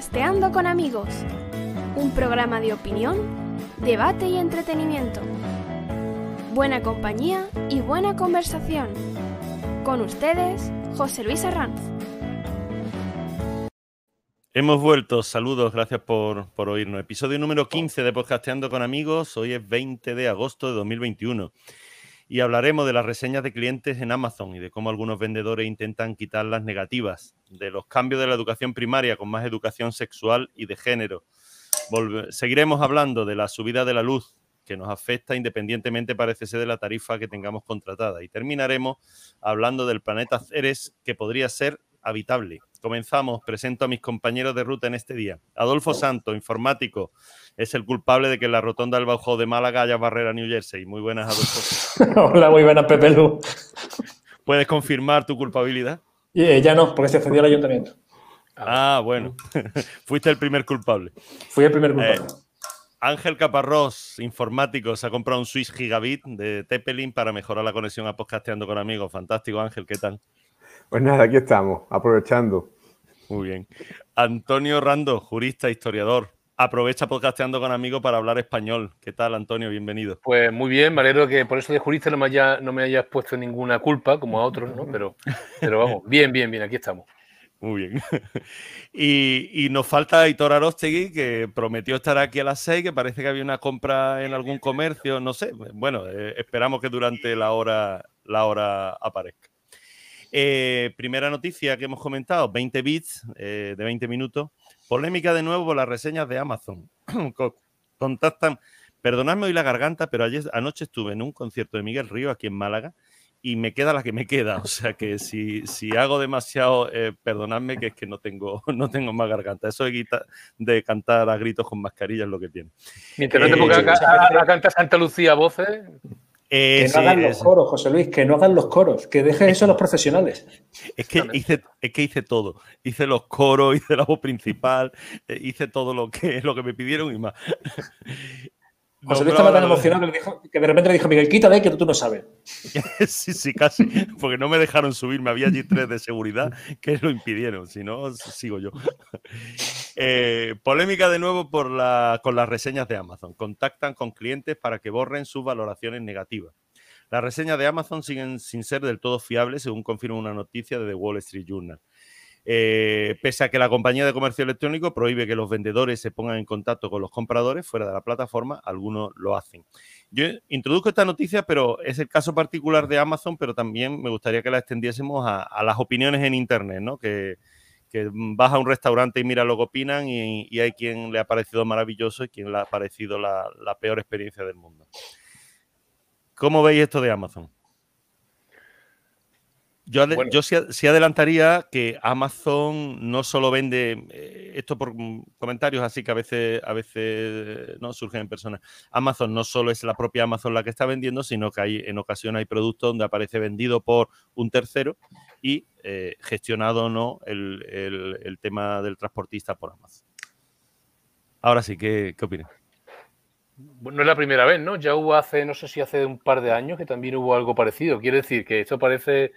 Podcasteando con amigos, un programa de opinión, debate y entretenimiento. Buena compañía y buena conversación. Con ustedes, José Luis Arranz. Hemos vuelto, saludos, gracias por, por, oírnos. Episodio número 15 de Podcasteando con amigos, hoy es 20 de agosto de 2021 y hablaremos de las reseñas de clientes en Amazon y de cómo algunos vendedores intentan quitar las negativas, de los cambios de la educación primaria con más educación sexual y de género. seguiremos hablando de la subida de la luz que nos afecta independientemente parece ser de la tarifa que tengamos contratada y terminaremos hablando del planeta Ceres que podría ser habitable Comenzamos, presento a mis compañeros de ruta en este día. Adolfo Santo, informático, es el culpable de que en la rotonda del Bajo de Málaga haya barrera New Jersey. Muy buenas, Adolfo. Hola, muy buenas, Pepe Lu. ¿Puedes confirmar tu culpabilidad? Eh, ya no, porque se ofendió el ayuntamiento. Ah, bueno. Fuiste el primer culpable. Fui el primer culpable. Eh, Ángel Caparrós, informático, se ha comprado un Switch Gigabit de Teppelin para mejorar la conexión a Podcasteando con amigos. Fantástico, Ángel, ¿qué tal? Pues nada, aquí estamos, aprovechando. Muy bien. Antonio Rando, jurista, historiador. Aprovecha podcasteando con amigos para hablar español. ¿Qué tal, Antonio? Bienvenido. Pues muy bien, me alegro que por eso de jurista no me, no me hayas puesto ninguna culpa, como a otros, ¿no? Pero, pero vamos, bien, bien, bien, aquí estamos. Muy bien. Y, nos falta Hitor Arostegui, que prometió estar aquí a las seis, que parece que había una compra en algún comercio, no sé. Bueno, eh, esperamos que durante la hora, la hora aparezca. Eh, primera noticia que hemos comentado, 20 bits eh, de 20 minutos. Polémica de nuevo por las reseñas de Amazon. Contactan, perdonadme hoy la garganta, pero ayer anoche estuve en un concierto de Miguel Río aquí en Málaga y me queda la que me queda. O sea que si, si hago demasiado, eh, perdonadme que es que no tengo, no tengo más garganta. Eso de, de cantar a gritos con mascarilla es lo que tiene. Mientras no te pongas a, cantar Santa Lucía voces que no hagan los coros, José Luis, que no hagan los coros, que dejen eso a los profesionales. Es que, hice, es que hice todo. Hice los coros, hice la voz principal, eh, hice todo lo que, lo que me pidieron y más. José Luis estaba tan emocionado que, de repente le dijo Miguel, quítale que tú no sabes. sí, sí, casi. Porque no me dejaron subir, me había allí tres de seguridad que lo impidieron. Si no, sigo yo. Eh, polémica de nuevo por la, con las reseñas de Amazon. Contactan con clientes para que borren sus valoraciones negativas. Las reseñas de Amazon siguen sin ser del todo fiables, según confirma una noticia de The Wall Street Journal. Eh, pese a que la compañía de comercio electrónico prohíbe que los vendedores se pongan en contacto con los compradores fuera de la plataforma, algunos lo hacen. Yo introduzco esta noticia, pero es el caso particular de Amazon, pero también me gustaría que la extendiésemos a, las opiniones en Internet, ¿no? Que, vas a un restaurante y mira lo que opinan y, hay quien le ha parecido maravilloso y quien le ha parecido la peor experiencia del mundo. ¿Cómo veis esto de Amazon? Yo, sí, adelantaría que Amazon no solo vende, eh, esto por comentarios así que a veces, a veces no surgen en personas. Amazon no solo es la propia Amazon la que está vendiendo, sino que hay en ocasiones hay productos donde aparece vendido por un tercero y eh, gestionado no el, tema del transportista por Amazon. Ahora sí, ¿qué, qué opinas? No es la primera vez, ¿no? Ya hubo hace, no sé si hace un par de años que también hubo algo parecido. Quiere decir que esto parece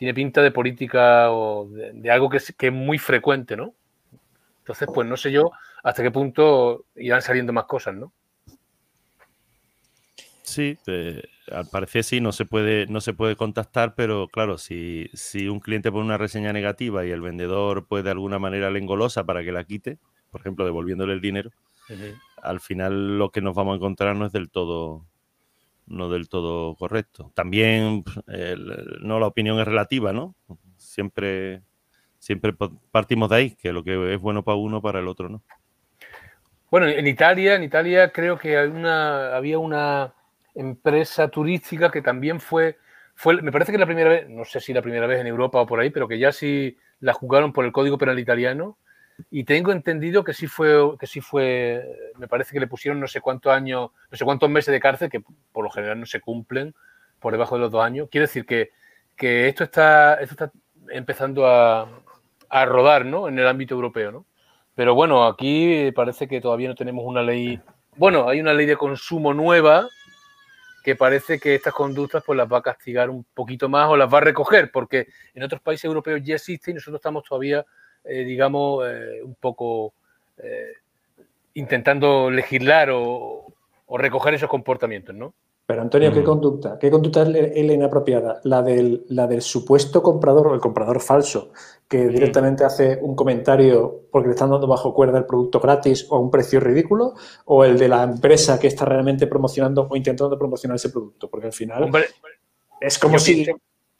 tiene pinta de política o de, algo que es, que es, muy frecuente, ¿no? Entonces, pues no sé yo hasta qué punto irán saliendo más cosas, ¿no? Sí, eh, al parecer sí, no se puede, no se puede contactar, pero claro, si, si un cliente pone una reseña negativa y el vendedor puede de alguna manera le engolosa para que la quite, por ejemplo, devolviéndole el dinero, al final lo que nos vamos a encontrar no es del todo no del todo correcto. También no la opinión es relativa, ¿no? Siempre, siempre partimos de ahí, que lo que es bueno para uno, para el otro, ¿no? Bueno, en Italia, en Italia creo que una, había una empresa turística que también fue, fue, me parece que la primera vez, no sé si la primera vez en Europa o por ahí, pero que ya sí la jugaron por el Código Penal italiano y tengo entendido que sí fue, que sí fue, me parece que le pusieron no sé cuántos años, no sé cuántos meses de cárcel, que por lo general no se cumplen por debajo de los dos años. Quiere decir que, que esto, está, esto está empezando a, a, rodar ¿no? en el ámbito europeo. ¿no? Pero bueno, aquí parece que todavía no tenemos una ley. Bueno, hay una ley de consumo nueva que parece que estas conductas pues las va a castigar un poquito más o las va a recoger, porque en otros países europeos ya existe y nosotros estamos todavía eh, digamos, eh, un poco eh, intentando legislar o, recoger esos comportamientos, ¿no? Pero Antonio, ¿qué conducta? ¿Qué conducta es la inapropiada? La del, la del supuesto comprador o el comprador falso, que directamente hace un comentario porque le están dando bajo cuerda el producto gratis o a un precio ridículo, o el de la empresa que está realmente promocionando o intentando promocionar ese producto, porque al final es como si...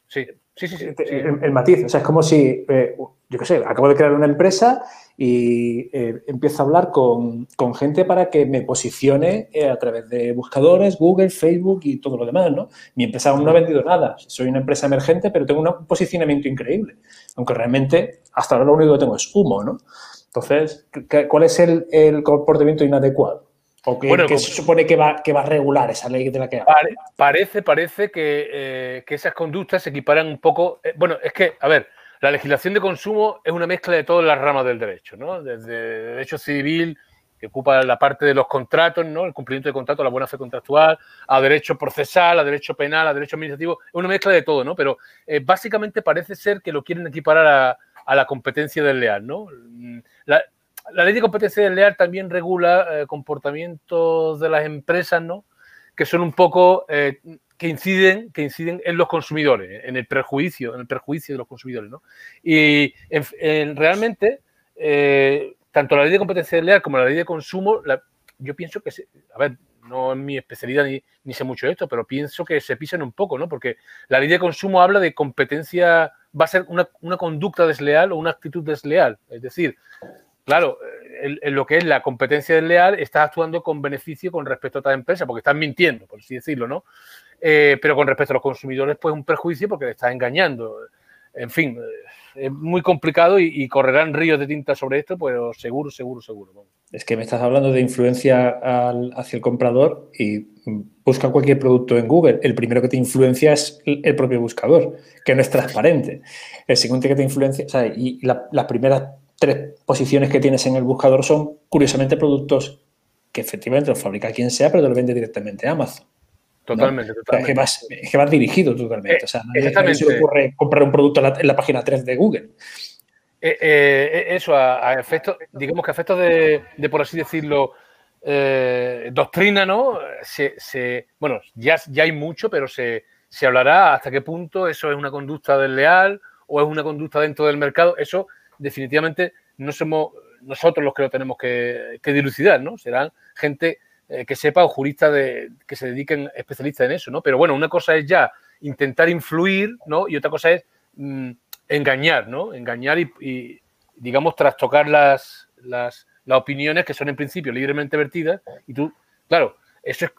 Sí, sí, sí. El, matiz, o sea, es como si, eh, yo qué sé, acabo de crear una empresa y eh, empiezo a hablar con, gente para que me posicione eh, a través de buscadores, Google, Facebook y todo lo demás, ¿no? Mi empresa aún no ha vendido nada, soy una empresa emergente, pero tengo un posicionamiento increíble, aunque realmente hasta ahora lo único que tengo es humo, ¿no? Entonces, ¿cuál es el comportamiento inadecuado? ¿O qué, se supone que va, que va a regular esa ley de la que Parece, parece eh, que, esas conductas se equiparan un poco. Eh, bueno, es que, a ver, la legislación de consumo es una mezcla de todas las ramas del derecho, ¿no? Desde derecho civil, que ocupa la parte de los contratos, ¿no? El cumplimiento de contrato, la buena fe contractual, a derecho procesal, a derecho penal, a derecho administrativo, es una mezcla de todo, ¿no? Pero eh, básicamente parece ser que lo quieren equiparar a, a la competencia desleal, ¿no? La, la ley de competencia desleal también regula eh, comportamientos de las empresas, ¿no? Que son un poco eh, que inciden, que inciden en los consumidores, en el perjuicio, en el perjuicio de los consumidores, ¿no? Y realmente, eh, tanto la ley de competencia desleal como la ley de consumo, yo pienso que, a ver, no es mi especialidad ni, sé mucho esto, pero pienso que se pisan un poco, ¿no? Porque la ley de consumo habla de competencia, va a ser una conducta desleal o una actitud desleal. Es decir, claro, en, lo que es la competencia desleal, estás actuando con beneficio con respecto a otra empresa, porque estás mintiendo, por así decirlo, ¿no? Eh, pero con respecto a los consumidores, pues un perjuicio porque le estás engañando. En fin, eh, es muy complicado y, correrán ríos de tinta sobre esto, pero seguro, seguro, seguro. Es que me estás hablando de influencia hacia el comprador y busca cualquier producto en Google. El primero que te influencia es el propio buscador, que no es transparente. El segundo que te influencia, o sea, y las primeras tres posiciones que tienes en el buscador son, curiosamente, productos que efectivamente los fabrica quien sea, pero te los vende directamente a Amazon. Totalmente, totalmente. es, que vas, dirigido totalmente. o sea, nadie, se le ocurre comprar un producto en la, página 3 de Google. Eh, eh, eso, a, efectos, digamos que a efectos de, por así decirlo, eh, doctrina, ¿no? Se, bueno, ya, ya hay mucho, pero se, se hablará hasta qué punto eso es una conducta desleal o es una conducta dentro del mercado. Eso definitivamente no somos nosotros los que lo tenemos que, dilucidar, ¿no? Serán gente eh, que sepa o juristas de, que se dediquen especialistas en eso, ¿no? Pero bueno, una cosa es ya intentar influir, ¿no? Y otra cosa es mm, engañar, ¿no? Engañar y, digamos, trastocar las, las, opiniones que son en principio libremente vertidas y tú, claro, eso es,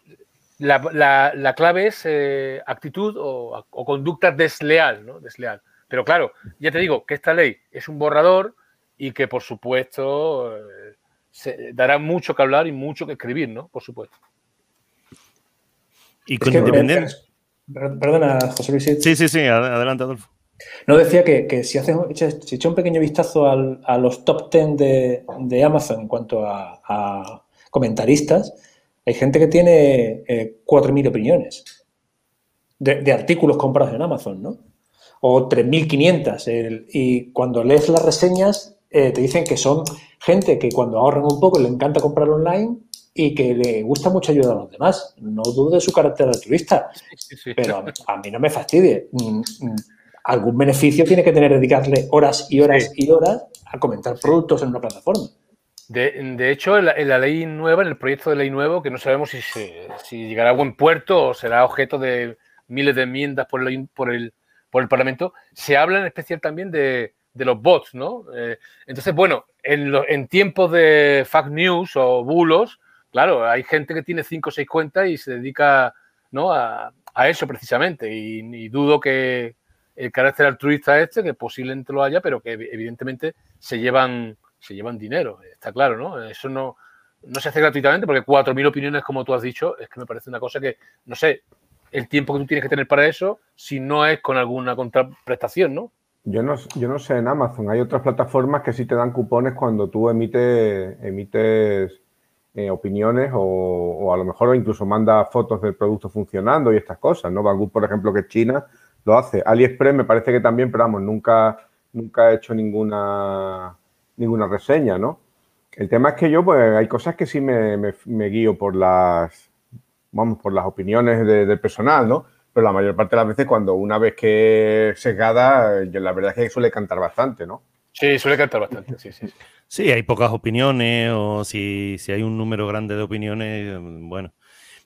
la, la, clave es eh, actitud o, conducta desleal, ¿no? Desleal. Pero claro, ya te digo que esta ley es un borrador y que, por supuesto, eh, se dará mucho que hablar y mucho que escribir, ¿no? Por supuesto. Y con independencia. Perdona, José Luis. Sí, sí, sí, adelante, Adolfo. No, decía que, si haces si echa un pequeño vistazo a los top 10 de, Amazon en cuanto a, comentaristas, hay gente que tiene eh, 4.000 opiniones de, de, artículos comprados en Amazon, ¿no? O 3.500. Y cuando lees las reseñas, eh, te dicen que son gente que cuando ahorran un poco le encanta comprar online y que le gusta mucho ayudar a los demás. No dudo de su carácter altruista, pero a, mí no me fastidie. Mm, mm, algún beneficio tiene que tener dedicarle horas y horas y horas a comentar productos en una plataforma. De, hecho, en la, ley nueva, en el proyecto de ley nuevo, que no sabemos si, si llegará a buen puerto o será objeto de miles de enmiendas por por el, por el Parlamento, se habla en especial también de, los bots, ¿no? Eh, entonces, bueno, en, tiempos de fact news o bulos, claro, hay gente que tiene cinco o seis cuentas y se dedica ¿no? a, eso precisamente. Y, dudo que el carácter altruista este, que posiblemente lo haya, pero que evidentemente se llevan, se llevan dinero, está claro, ¿no? Eso no, no se hace gratuitamente porque 4.000 opiniones, como tú has dicho, es que me parece una cosa que, no sé, el tiempo que tú tienes que tener para eso si no es con alguna contraprestación, ¿no? Yo no, yo no sé en Amazon. Hay otras plataformas que sí te dan cupones cuando tú emites, emites eh, opiniones o, a lo mejor incluso manda fotos del producto funcionando y estas cosas, ¿no? Banggood, por ejemplo, que es China, lo hace. AliExpress me parece que también, pero vamos, nunca, nunca he hecho ninguna, ninguna reseña, ¿no? El tema es que yo, pues, hay cosas que sí me, me, guío por las, vamos, por las opiniones del personal, ¿no? Pero la mayor parte de las veces, cuando una vez que es sesgada, yo, la verdad es que suele cantar bastante, ¿no? Sí, suele cantar bastante, sí, sí. Sí, hay pocas opiniones o si, si hay un número grande de opiniones, bueno.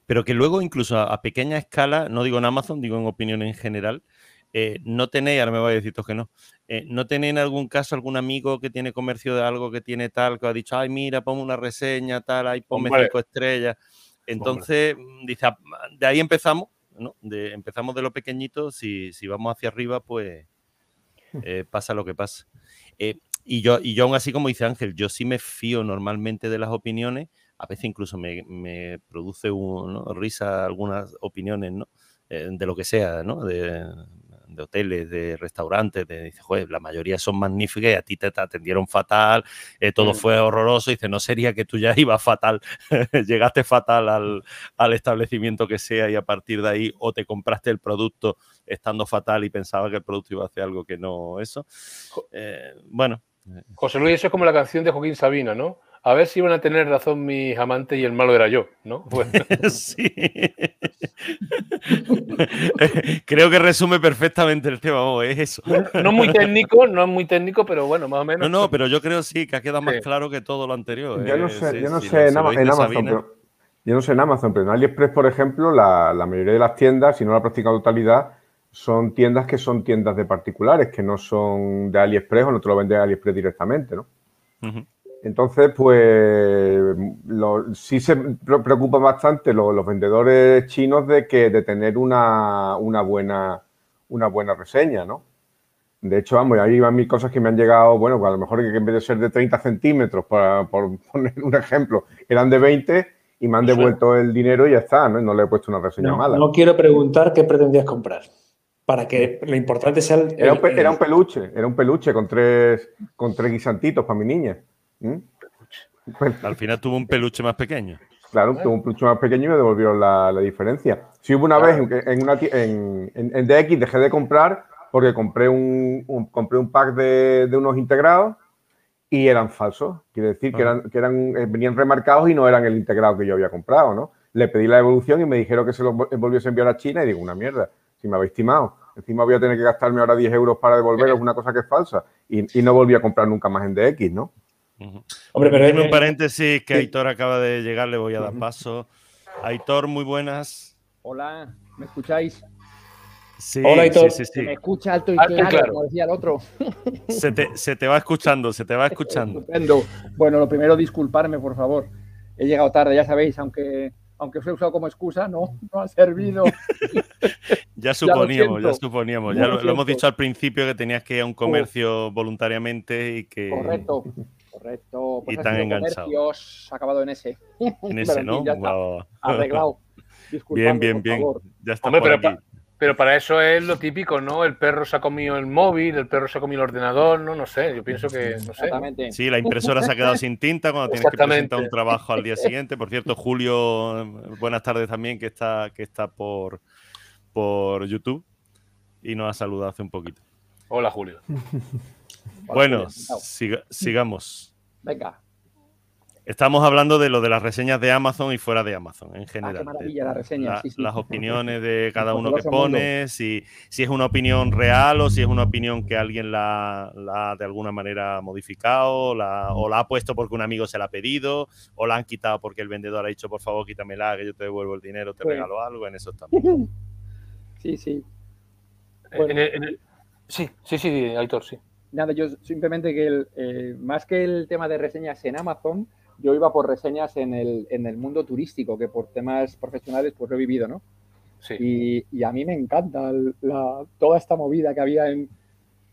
Pero que luego, incluso a, pequeña escala, no digo en Amazon, digo en opiniones en general, eh, no tenéis, ahora me voy a decir que no, eh, no tenéis en algún caso algún amigo que tiene comercio de algo que tiene tal, que ha dicho, ay, mira, ponme una reseña, tal, ahí ponme cinco estrellas. Entonces, mm, dice, ah, de ahí empezamos, ¿no? De, empezamos de lo pequeñito, si, si vamos hacia arriba, pues hmm. eh, pasa lo que pasa. y, yo, y yo aún así, como dice Ángel, yo sí me fío normalmente de las opiniones, a veces incluso me, me produce un, risa algunas opiniones, ¿no? de lo que sea, ¿no? De, de hoteles, de restaurantes, de, dice, joder, la mayoría son magníficas y a ti te, atendieron fatal, eh, todo mm. fue horroroso. Dice, no sería que tú ya ibas fatal, llegaste fatal al, establecimiento que sea y a partir de ahí o te compraste el producto estando fatal y pensaba que el producto iba a hacer algo que no eso. Eh, bueno. José Luis, eso es como la canción de Joaquín Sabina, ¿no? A ver si iban a tener razón mis amantes y el malo era yo, ¿no? sí. Creo que resume perfectamente el tema, es eso. No muy técnico, no es muy técnico, pero bueno, más o menos. No, no, pero yo creo sí que ha quedado más claro que todo lo anterior. Yo no sé, yo no sé en, Amazon, pero, yo no sé en Amazon, pero en AliExpress, por ejemplo, la, mayoría de las tiendas, si no la práctica totalidad, son tiendas que son tiendas de particulares, que no son de AliExpress o no te lo vende AliExpress directamente, ¿no? Entonces, pues sí se preocupan bastante los, vendedores chinos de que de tener una, buena una buena reseña, ¿no? De hecho, vamos, ahí van mis cosas que me han llegado, bueno, pues a lo mejor que en vez de ser de 30 centímetros, por poner un ejemplo, eran de 20 y me han devuelto el dinero y ya está, ¿no? No le he puesto una reseña mala. No quiero preguntar qué pretendías comprar. Para que lo importante sea el. Era un, era un peluche, era un peluche con tres, con tres guisantitos para mi niña. ¿Mm? Al final tuvo un peluche más pequeño. Claro, tuvo un peluche más pequeño y me devolvieron la, diferencia. Si hubo una vez en, una, en, en, DX dejé de comprar porque compré un, compré un pack de, unos integrados y eran falsos. Quiere decir que, eran, que eran, eh, venían remarcados y no eran el integrado que yo había comprado, ¿no? Le pedí la evolución y me dijeron que se lo volviese a enviar a China y digo, una mierda, si me habéis estimado. Encima voy a tener que gastarme ahora 10 euros para devolveros una cosa que es falsa. Y, y no volví a comprar nunca más en DX, ¿no? Hombre, pero en un paréntesis que Aitor acaba de llegar, le voy a dar paso. Aitor, muy buenas. Hola, ¿me escucháis? Sí, Hola, Aitor. Sí, me escucha alto y claro, como decía el otro. Se te, va escuchando, se te va escuchando. Bueno, lo primero, disculparme, por favor. He llegado tarde, ya sabéis, aunque aunque os he usado como excusa, no, no ha servido. ya suponíamos, ya, suponíamos. Ya lo, hemos dicho al principio que tenías que ir a un comercio voluntariamente y que. Correcto. Correcto. Pues y tan enganchado. Ha acabado en ese. En ese, ¿no? Arreglado. bien, bien, bien. Ya está pero, para eso es lo típico, ¿no? El perro se ha comido el móvil, el perro se ha comido el ordenador, ¿no? No sé, yo pienso que, no sé. Sí, la impresora se ha quedado sin tinta cuando tienes que presentar un trabajo al día siguiente. Por cierto, Julio, buenas tardes también, que está, que está por, por YouTube y nos ha saludado hace un poquito. Hola, Julio. bueno, sigamos. Venga. Estamos hablando de lo de las reseñas de Amazon y fuera de Amazon en ah, general. qué maravilla la reseña. Las opiniones de cada uno que pone, si, si, es una opinión real o si es una opinión que alguien la, ha de alguna manera modificado la, o la ha puesto porque un amigo se la ha pedido o la han quitado porque el vendedor ha dicho por favor quítamela que yo te devuelvo el dinero, te pues regalo algo, en eso estamos. Sí, sí. Sí, sí, sí, Aitor, sí. Nada, yo simplemente que el, eh, más que el tema de reseñas en Amazon, yo iba por reseñas en el, en el mundo turístico, que por temas profesionales pues lo he vivido, ¿no? Sí. Y, a mí me encanta toda esta movida que había en...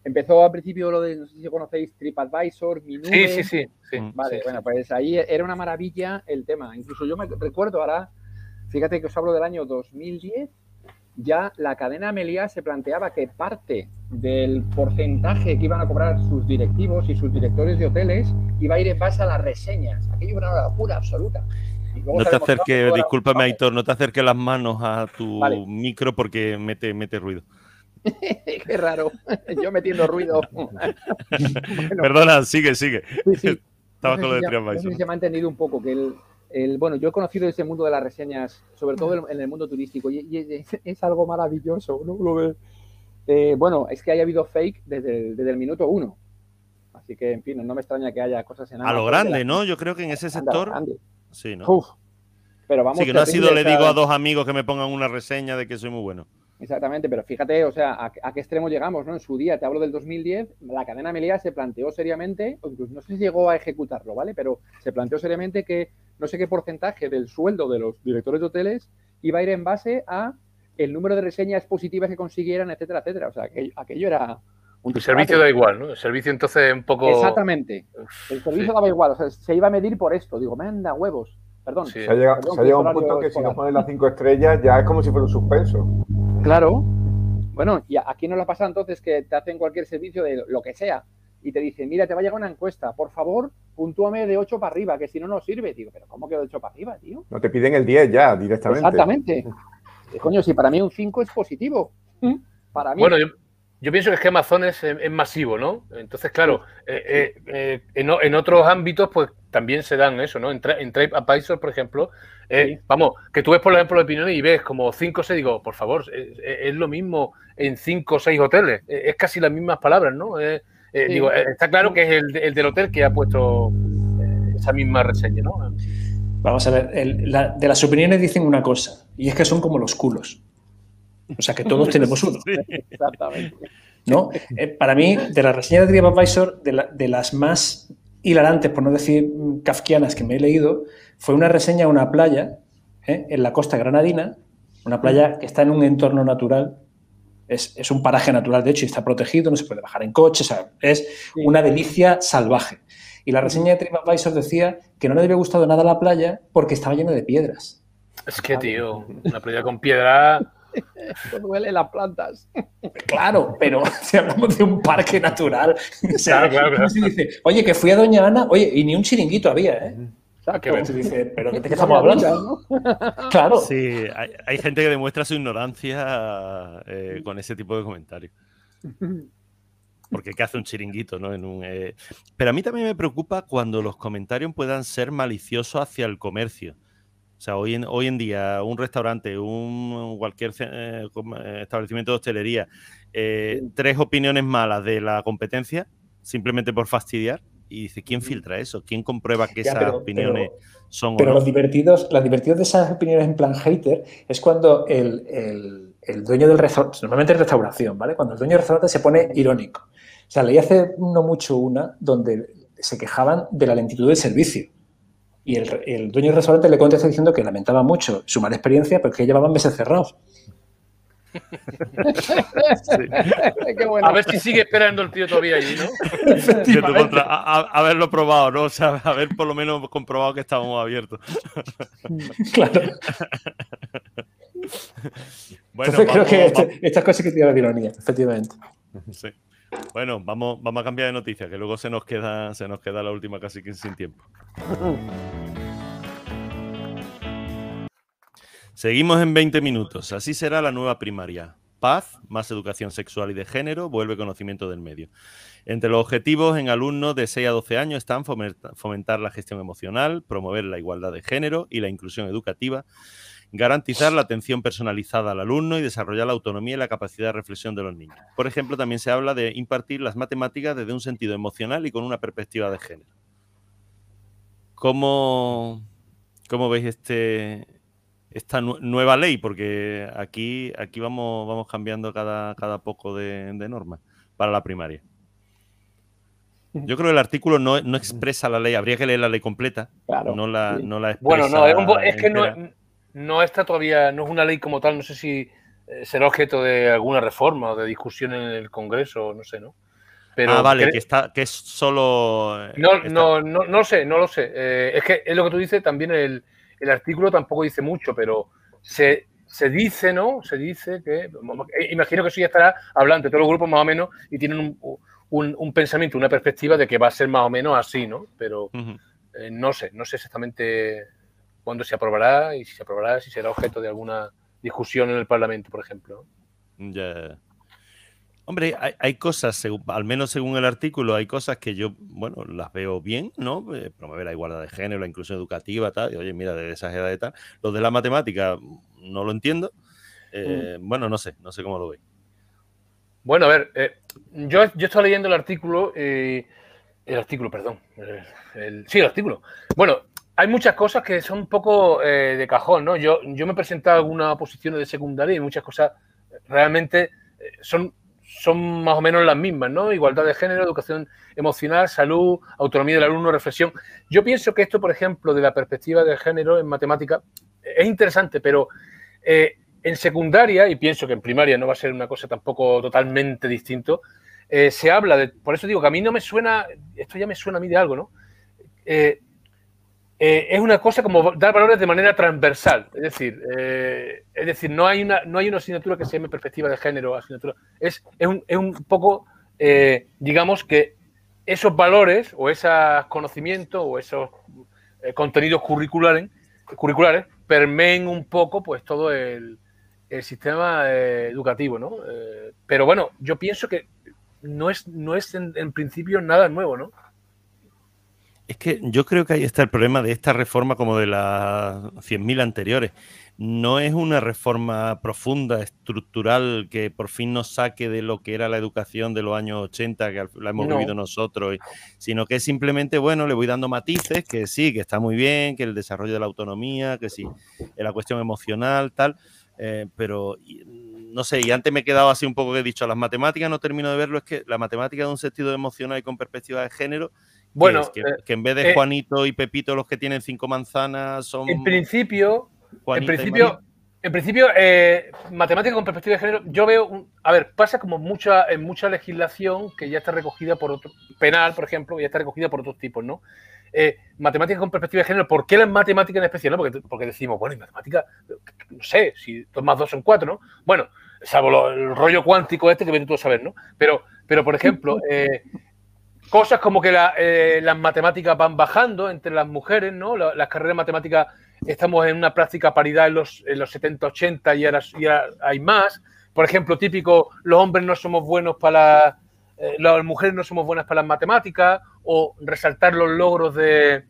Empezó al principio lo de, no sé si conocéis, TripAdvisor, Minube. Sí, sí, sí. sí vale, bueno, pues ahí era una maravilla el tema. Incluso yo me recuerdo ahora, fíjate que os hablo del año 2010, ya la cadena Meliá se planteaba que parte del porcentaje que iban a cobrar sus directivos y sus directores de hoteles iba a ir en base a las reseñas. Aquello era una locura absoluta. No te acerques, discúlpame, Aitor, no te acerques las manos a tu micro porque mete, mete ruido. Qué raro, yo metiendo ruido. Perdona, sigue, sigue. Sí, sí. Estabas no con lo de no sé si se me ha entendido un poco que el, el- bueno, yo he conocido ese mundo de las reseñas, sobre todo en- el mundo turístico, y, y es, es algo maravilloso, ¿no? Lo ves. Eh, bueno, es que haya habido fake desde el, desde el minuto uno. Así que, en fin, no me extraña que haya cosas en A lo grande, la- ¿no? Yo creo que en ese sector. grande. Sí, ¿no? Uf. Pero vamos, Sí, que no ha sido le digo a dos amigos que me pongan una reseña de que soy muy bueno. Exactamente, pero fíjate, o sea, a, a qué extremo llegamos, ¿no? En su día, te hablo del 2010, la cadena Meliá se planteó seriamente, o incluso no sé si llegó a ejecutarlo, ¿vale? Pero se planteó seriamente que no sé qué porcentaje del sueldo de los directores de hoteles iba a ir en base a el número de reseñas positivas que consiguieran, etcétera, etcétera. O sea, aquello, aquello era un El servicio da igual, ¿no? El servicio entonces es un poco. Exactamente. El servicio Sí. daba igual, o sea, se iba a medir por esto. Digo, manda huevos. Perdón. Sí. Se ha llegado, Perdón, se ha llegado a un punto que si escolar. no pones las cinco estrellas ya es como si fuera un suspenso. Claro. Bueno, y aquí no le pasa entonces que te hacen cualquier servicio de lo que sea y te dicen, mira, te va a llegar una encuesta, por favor, puntúame de 8 para arriba, que si no, no sirve. Digo, pero ¿cómo que de 8 para arriba, tío? No te piden el 10 ya directamente. Exactamente. Eh, Coño, si para mí un 5 es positivo. Para mí. Bueno, yo, yo pienso que es que Amazon es, es masivo, ¿no? Entonces, claro, eh, eh, eh, en, otros ámbitos, pues también se dan eso, ¿no? En, Tra- en TripAdvisor, por ejemplo, eh, vamos, que tú ves, por ejemplo, opiniones y ves como 5 o 6, digo, por favor, es, es lo mismo en 5 o 6 hoteles, es casi las mismas palabras, ¿no? Eh, eh, Sí. Digo, está claro que es el, el del hotel que ha puesto eh, esa misma reseña, ¿no? Vamos a ver, el- la- de las opiniones dicen una cosa, y es que son como los culos. O sea, que todos tenemos uno. Exactamente. ¿no? Eh, para mí, de la reseña de TripAdvisor, de, la- de las más hilarantes, por no decir mm, kafkianas que me he leído, fue una reseña a una playa ¿eh? en la costa granadina, una playa que está en un entorno natural, es, es un paraje natural, de hecho, y está protegido, no se puede bajar en coche, o sea, es una delicia salvaje. Y la reseña de TripAdvisor decía que no le había gustado nada la playa porque estaba llena de piedras. Es que, tío, una playa con piedra. Duele las plantas. Claro, pero si hablamos de un parque natural, o sea, Claro, claro, claro. se dice, oye, que fui a Doña Ana, oye, y ni un chiringuito había, ¿eh? Y se dice, pero ¿de qué estamos hablando? ¿no? Claro. Sí, hay, hay gente que demuestra su ignorancia eh, con ese tipo de comentarios. Porque ¿qué hace un chiringuito, ¿no? En un, eh, Pero a mí también me preocupa cuando los comentarios puedan ser maliciosos hacia el comercio. O sea, hoy en, hoy en día un restaurante, un cualquier eh, eh, establecimiento de hostelería, eh, tres opiniones malas de la competencia simplemente por fastidiar. Y dice, ¿quién filtra eso? ¿Quién comprueba que Ya, esas pero- opiniones son Pero no? los divertidos, las divertidos de esas opiniones en plan hater es cuando el, el- el dueño del restaurante, normalmente es restauración, ¿vale? Cuando el dueño del restaurante se pone irónico. O sea, leí hace no mucho una donde se quejaban de la lentitud del servicio. Y el, el dueño del restaurante le contesta diciendo que lamentaba mucho su mala experiencia, pero que llevaban meses cerrados. Qué bueno. A ver si sigue esperando el tío todavía allí, ¿no? Contra- a- a- haberlo probado, ¿no? O sea, haber por lo menos comprobado que estábamos abiertos. Claro. Bueno, Entonces creo que vamos- este- estas cosas que tienen de ironía, efectivamente. sí. Bueno, vamos, vamos a cambiar de noticia, que luego se nos queda, se nos queda la última casi que sin tiempo. Seguimos en 20 minutos. Así será la nueva primaria. Paz, más educación sexual y de género, vuelve conocimiento del medio. Entre los objetivos en alumnos de 6 a 12 años están fomenta- fomentar la gestión emocional, promover la igualdad de género y la inclusión educativa, garantizar la atención personalizada al alumno y desarrollar la autonomía y la capacidad de reflexión de los niños. Por ejemplo, también se habla de impartir las matemáticas desde un sentido emocional y con una perspectiva de género. ¿Cómo, cómo veis este, esta nu- nueva ley? Porque aquí, aquí vamos, vamos cambiando cada, cada poco de, de normas para la primaria. Yo creo que el artículo no, no expresa la ley, habría que leer la ley completa, Claro, no la, sí. no la Bueno, no, es, un es que no. No está todavía, no es una ley como tal, no sé si eh, será objeto de alguna reforma o de discusión en el Congreso, no sé, ¿no? Pero ah, vale, que, está, que es solo. eh, No, está- no, no, no sé, no lo sé. Eh, es que es lo que tú dices, también el, el artículo tampoco dice mucho, pero se, se dice, ¿no? Se dice que. Imagino que eso ya estará hablando de todos los grupos más o menos y tienen un, un- un pensamiento, una perspectiva de que va a ser más o menos así, ¿no? Pero eh, no sé, no sé exactamente cuándo se aprobará y si se aprobará, si será objeto de alguna discusión en el Parlamento, por ejemplo. Ya. Hombre, hay, cosas, al menos según el artículo, hay cosas que yo, bueno, las veo bien, ¿no? Eh, promover la igualdad de género, la inclusión educativa, tal. Y, oye, mira, de esas edades tal. Lo de la matemática no lo entiendo. Eh, mm. Bueno, no sé, no sé cómo lo veis. Bueno, a ver, eh, yo, yo estoy leyendo el artículo, el artículo, perdón. sí, el artículo. Bueno, hay muchas cosas que son un poco de cajón, ¿no? Yo, yo me he presentado algunas posiciones de secundaria y muchas cosas realmente son son más o menos las mismas, ¿no? Igualdad de género, educación emocional, salud, autonomía del alumno, reflexión. Yo pienso que esto, por ejemplo, de la perspectiva de género en matemática es interesante, pero eh, en secundaria, y pienso que en primaria no va a ser una cosa tampoco totalmente distinto, eh, se habla de, por eso digo que a mí no me suena, esto ya me suena a mí de algo, ¿no? Eh, eh, es una cosa como dar valores de manera transversal. Es decir, eh, es decir no, hay una, no hay una asignatura que se llame perspectiva de género. Asignatura. Es, es, un, es un poco, eh, digamos, que esos valores o esos conocimientos o esos contenidos curriculares, curriculares permeen un poco pues todo el, el sistema educativo. ¿no? pero bueno, yo pienso que no es, no es en, en principio nada nuevo, ¿no? Es que yo creo que ahí está el problema de esta reforma como de las 100.000 anteriores. No es una reforma profunda, estructural, que por fin nos saque de lo que era la educación de los años 80, que la hemos vivido nosotros, sino que es simplemente, bueno, le voy dando matices, que sí, que está muy bien, que el desarrollo de la autonomía, que sí, la cuestión emocional, tal, eh, pero no sé, y antes me he quedado así un poco que he dicho, las matemáticas no termino de verlo, es que la matemática de un sentido emocional y con perspectiva de género bueno, eh, que, en vez de eh, Juanito y Pepito los que tienen cinco manzanas son. En principio, en principio, en principio, eh, matemática con perspectiva de género, yo veo, a ver, pasa como mucha en mucha legislación que ya está recogida por otro penal, por ejemplo, ya está recogida por otros tipos, ¿no? Eh, matemática con perspectiva de género, ¿por qué la matemática en especial? No? Porque, porque decimos, bueno, y matemática, no sé, si dos más dos son cuatro, ¿no? Bueno, salvo el rollo cuántico este que ven tú a saber, ¿no? Pero, pero por ejemplo, eh, Cosas como que eh, las matemáticas van bajando entre las mujeres, ¿no? las carreras matemáticas estamos en una práctica paridad en los, en los 70, 80 y ahora, hay más. Por ejemplo, típico, los hombres no somos buenos para eh, las mujeres no somos buenas para las matemáticas, o resaltar los logros de,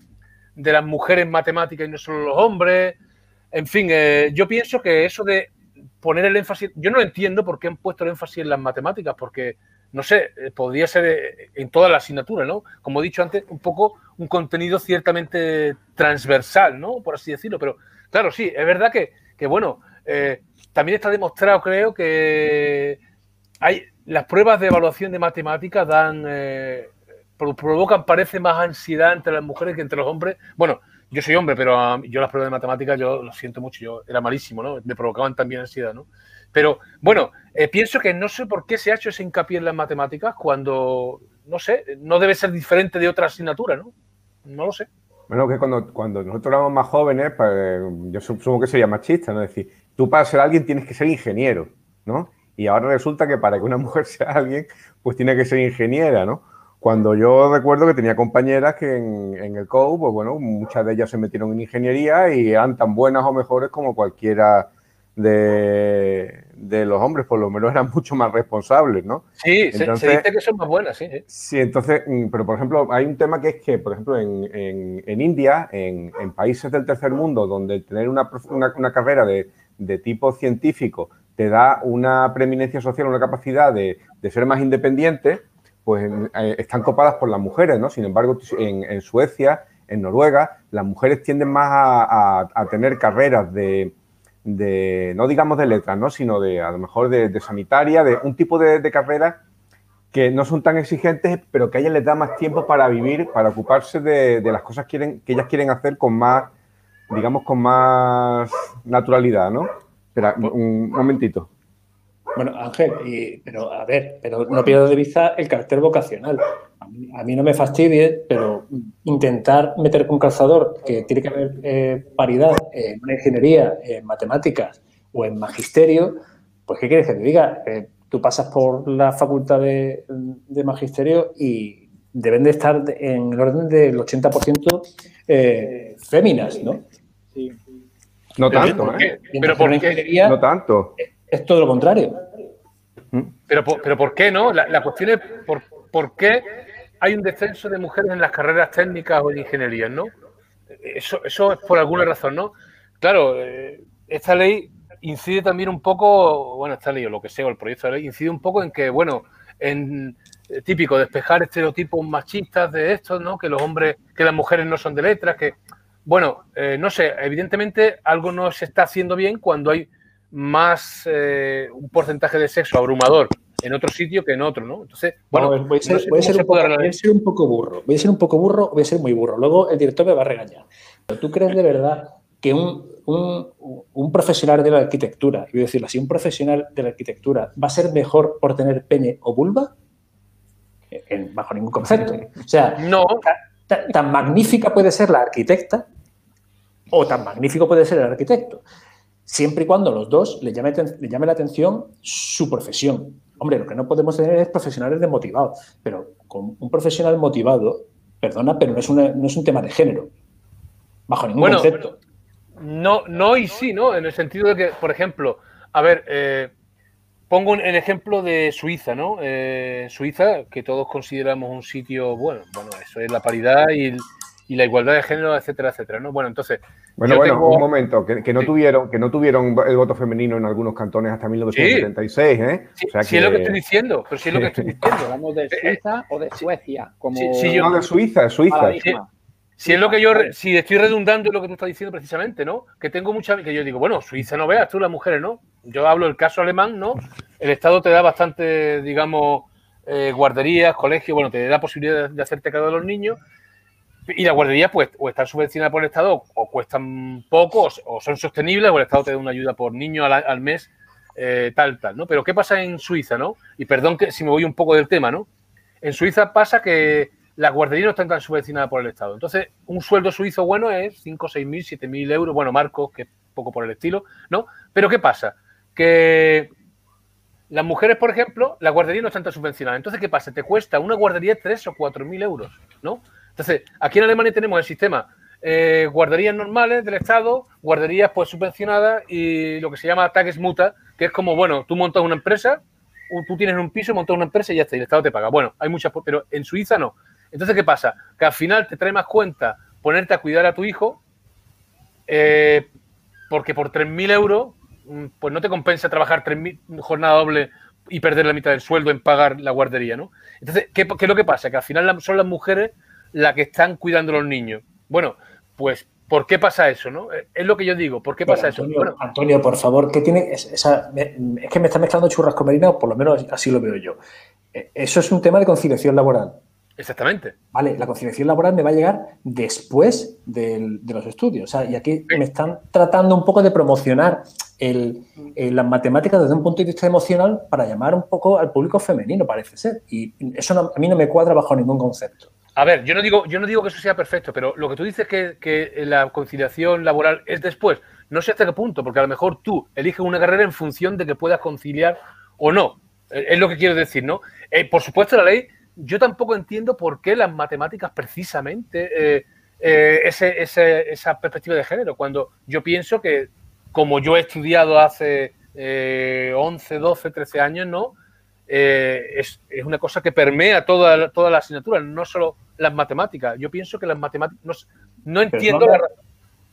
las mujeres en matemáticas y no solo los hombres. En fin, eh, yo pienso que eso de poner el énfasis, yo no entiendo por qué han puesto el énfasis en las matemáticas, porque no sé, eh, podría ser eh, en toda la asignatura, ¿no? Como he dicho antes, un poco un contenido ciertamente transversal, ¿no? Por así decirlo. Pero claro, sí, es verdad que, bueno, eh, también está demostrado, creo, que hay las pruebas de evaluación de matemáticas dan provocan, parece, más ansiedad entre las mujeres que entre los hombres. Bueno, yo soy hombre, pero yo las pruebas de matemáticas, yo lo siento mucho, yo era malísimo, ¿no? Me provocaban también ansiedad, ¿no? Pero bueno, eh, pienso que no sé por qué se ha hecho ese hincapié en las matemáticas cuando, no sé, no debe ser diferente de otra asignatura, ¿no? No lo sé. Bueno, que cuando, cuando nosotros éramos más jóvenes, pues, yo supongo que sería machista, ¿no? Es decir, tú para ser alguien tienes que ser ingeniero, ¿no? Y ahora resulta que para que una mujer sea alguien, pues tiene que ser ingeniera, ¿no? Cuando yo recuerdo que tenía compañeras que en, en el COU, pues bueno, muchas de ellas se metieron en ingeniería y eran tan buenas o mejores como cualquiera de, los hombres, por lo menos eran mucho más responsables, ¿no? Sí, se, dice que son más buenas, sí, sí. entonces, mm, pero por ejemplo, hay un tema que es que, por ejemplo, en, India, en, países del tercer mundo, donde tener una, carrera de, tipo científico te da una preeminencia social, una capacidad de, ser más independiente, pues eh, están copadas por las mujeres, ¿no? Sin embargo, en, Suecia, en Noruega, las mujeres tienden más a tener carreras de de, no digamos de letras, ¿no? sino de a lo mejor de, sanitaria, de un tipo de, carrera que no son tan exigentes, pero que a ellas les da más tiempo para vivir, para ocuparse de, las cosas que ellas quieren hacer con más, digamos, con más naturalidad, ¿no? Espera, un momentito. Bueno, Ángel, pero a ver, pero no pierdo de vista el carácter vocacional. A mí, no me fastidie, pero intentar meter con calzador que tiene que haber eh, paridad en una ingeniería, en matemáticas o en magisterio, pues ¿qué quieres que te diga? Eh, tú pasas por la facultad de, magisterio y deben de estar en el orden del 80% eh, féminas, ¿no? Sí. No tanto, ¿eh? Pero por qué? No tanto es todo lo contrario. Pero, por- pero ¿por qué no? La, la cuestión es por, por qué hay un descenso de mujeres en las carreras técnicas o de ingeniería, ¿no? Eso, eso es por alguna razón, ¿no? Claro, eh, esta ley incide también un poco, bueno, esta ley o lo que sea, o el proyecto de ley, incide un poco en que, bueno, en eh, típico, despejar estereotipos machistas de estos, ¿no? Que los hombres, que las mujeres no son de letras, que, bueno, eh, no sé, evidentemente algo no se está haciendo bien cuando hay más eh, un porcentaje de sexo abrumador en otro sitio que en otro, ¿no? Entonces, bueno, voy a ser, no sé voy a ser se un puede poco, arreglar voy a ser un poco burro. Voy a ser un poco burro, voy a ser muy burro. Luego el director me va a regañar. Pero ¿tú crees de verdad que un, un- un profesional de la arquitectura, y voy a decirlo así, un profesional de la arquitectura va a ser mejor por tener pene o vulva? En- bajo ningún concepto. O sea, No, tan magnífica puede ser la arquitecta o tan magnífico puede ser el arquitecto, siempre y cuando los dos le llame, le llame la atención su profesión. Hombre, lo que no podemos tener es profesionales desmotivados, pero con un profesional motivado, perdona, pero no es, una- no es un tema de género, bajo ningún Bueno, concepto. No, no y sí, ¿no? En el sentido de que, por ejemplo, a ver, eh, pongo el ejemplo de Suiza, ¿no? Eh, Suiza, que todos consideramos un sitio, bueno, bueno, eso es la paridad y, y la igualdad de género, etcétera, etcétera, ¿no? Bueno, entonces, Bueno, Yo bueno, tengo- un momento, que, que no Sí. tuvieron, que no tuvieron el voto femenino en algunos cantones hasta 1976, ¿eh? si, O sea si es lo que estoy diciendo, pero si es lo que estoy diciendo. ¿Hablamos de Suiza o de Suecia? Como Sí, sí, yo- No, de Suiza, es Suiza. Si es lo que yo, re- si estoy redundando en lo que tú estás diciendo precisamente, ¿no? Que tengo mucha, que yo digo, bueno, Suiza no veas tú las mujeres, ¿no? Yo hablo del caso alemán, ¿no? El Estado te da bastante, digamos, eh, guarderías, colegios, bueno, te da posibilidad de, de hacerte cargo de los niños. Y las guarderías, pues, o están subvencionadas por el Estado, o cuestan poco, o, son sostenibles, o el Estado te da una ayuda por niño al, al mes, eh, tal, tal, ¿no? Pero ¿qué pasa en Suiza, no? Y perdón que si me voy un poco del tema, ¿no? En Suiza pasa que las guarderías no están tan subvencionadas por el Estado. Entonces, un sueldo suizo bueno es 5, 6 mil, 7 mil euros. Bueno, Marcos, que es poco por el estilo, ¿no? Pero ¿qué pasa? Que las mujeres, por ejemplo, las guarderías no están tan subvencionadas. Entonces, ¿qué pasa? Te cuesta una guardería 3 o 4 mil euros, ¿no? Entonces, aquí en Alemania tenemos el sistema eh, guarderías normales del Estado, guarderías pues subvencionadas y lo que se llama Tagesmutter, que es como, bueno, tú montas una empresa, tú tienes un piso, montas una empresa y ya está, y el Estado te paga. Bueno, hay muchas, pero en Suiza no. Entonces, ¿qué pasa? Que al final te trae más cuenta ponerte a cuidar a tu hijo, eh, porque por 3.000 euros, mm, pues no te compensa trabajar 3.000 jornada doble y perder la mitad del sueldo en pagar la guardería, ¿no? Entonces, ¿qué, es lo que pasa? Que al final son las mujeres las que están cuidando los niños. Bueno, pues, ¿por qué pasa eso, no? Eh, Es lo que yo digo, ¿por qué pasa eso? Antonio, Bueno, Antonio, por favor, ¿qué tiene es- esa, es que me está mezclando churras con merinas, o por lo menos así lo veo yo. Eh, Eso es un tema de conciliación laboral. exactamente. Vale, la conciliación laboral me va a llegar después del- de los estudios. O sea, y aquí me están tratando un poco de promocionar el- el- las matemáticas desde un punto de vista emocional para llamar un poco al público femenino, parece ser. Y eso no- a mí no me cuadra bajo ningún concepto. A ver, yo no digo, yo no digo que eso sea perfecto, pero lo que tú dices que, la conciliación laboral es después, no sé hasta qué punto, porque a lo mejor tú eliges una carrera en función de que puedas conciliar o no. Eh, Es lo que quiero decir, ¿no? Eh, por supuesto, la ley, yo tampoco entiendo por qué las matemáticas precisamente eh, ese- ese- esa perspectiva de género, cuando yo pienso que como yo he estudiado hace eh, 11, 12, 13 años, ¿no? Eh, es, es una cosa que permea toda, la- toda la asignatura, no solo las matemáticas. Yo pienso que las matemáticas. No, entiendo la hablas-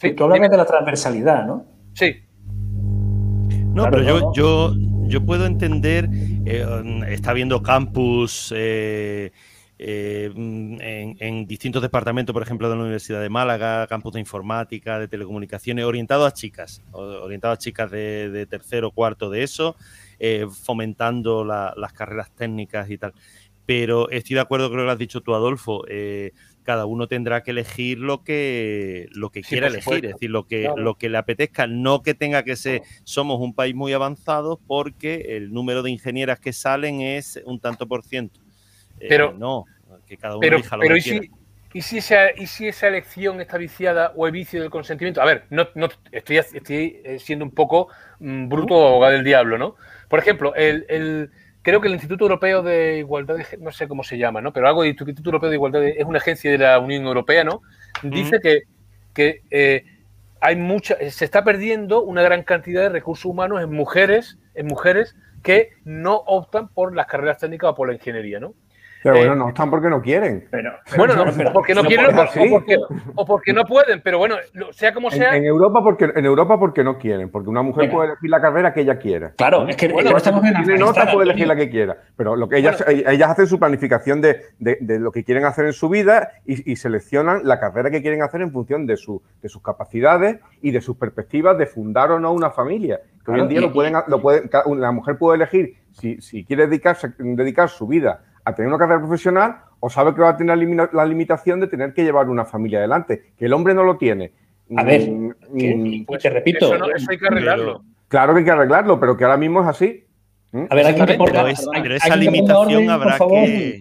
Sí, Tú hablabas dime. de la transversalidad, ¿no? Sí, No, Claro, pero yo, no. yo, yo puedo entender, eh, está habiendo campus eh, eh, en, en distintos departamentos, por ejemplo, de la Universidad de Málaga, campus de informática, de telecomunicaciones, orientados a chicas, o- orientados a chicas de, de tercero, cuarto de eso, eh, fomentando la- las carreras técnicas y tal. Pero estoy de acuerdo, creo que lo has dicho tú, Adolfo. eh, cada uno tendrá que elegir lo que, lo que Sí, quiera elegir, es decir, lo que, Claro. lo que le apetezca, no que tenga que ser, somos un país muy avanzado porque el número de ingenieras que salen es un tanto por ciento. Eh, Pero- no, que cada uno pero, elija lo pero que ¿y, quiera. si, y, si esa, ¿y si esa elección está viciada o el vicio del consentimiento? A ver, no, no estoy, estoy eh, siendo un poco mm, bruto o abogado del diablo, ¿no? Por ejemplo, el, el- creo que el Instituto Europeo de Igualdad, de, no sé cómo se llama, ¿no? Pero algo de Instituto Europeo de Igualdad de- es una agencia de la Unión Europea, ¿no? Dice que, que eh, hay mucha, se está perdiendo una gran cantidad de recursos humanos en mujeres, en mujeres que no optan por las carreras técnicas o por la ingeniería, ¿no? Pero Eh, bueno, no están porque no quieren. Pero, Bueno, no, pero- o porque no quieren o, porque sí. o porque, o porque no pueden, pero bueno, sea como sea, en Europa porque en Europa porque no quieren, porque una mujer Venga. puede elegir la carrera que ella quiera. Claro, es que Bueno, no estamos en Tiene nota, Afganistán, puede elegir la que quiera. Pero lo que ellas, ellas hacen su planificación de, de- de lo que quieren hacer en su vida y, y seleccionan la carrera que quieren hacer en función de, su, de sus capacidades y de sus perspectivas de fundar o no una familia. Que hoy en día y- lo pueden, lo pueden, la mujer puede elegir si, si quiere dedicarse, dedicar su vida a tener una carrera profesional o sabe que va a tener la limitación de tener que llevar una familia adelante, que el hombre no lo tiene. A ver, Mm, que- mm, pues, te repito, eso, no- eso hay que arreglarlo. Claro que hay que arreglarlo, pero que ahora mismo es así. ¿Mm? a ver, alguien que ponga- Pero, es- perdona, pero esa limitación orden, habrá que.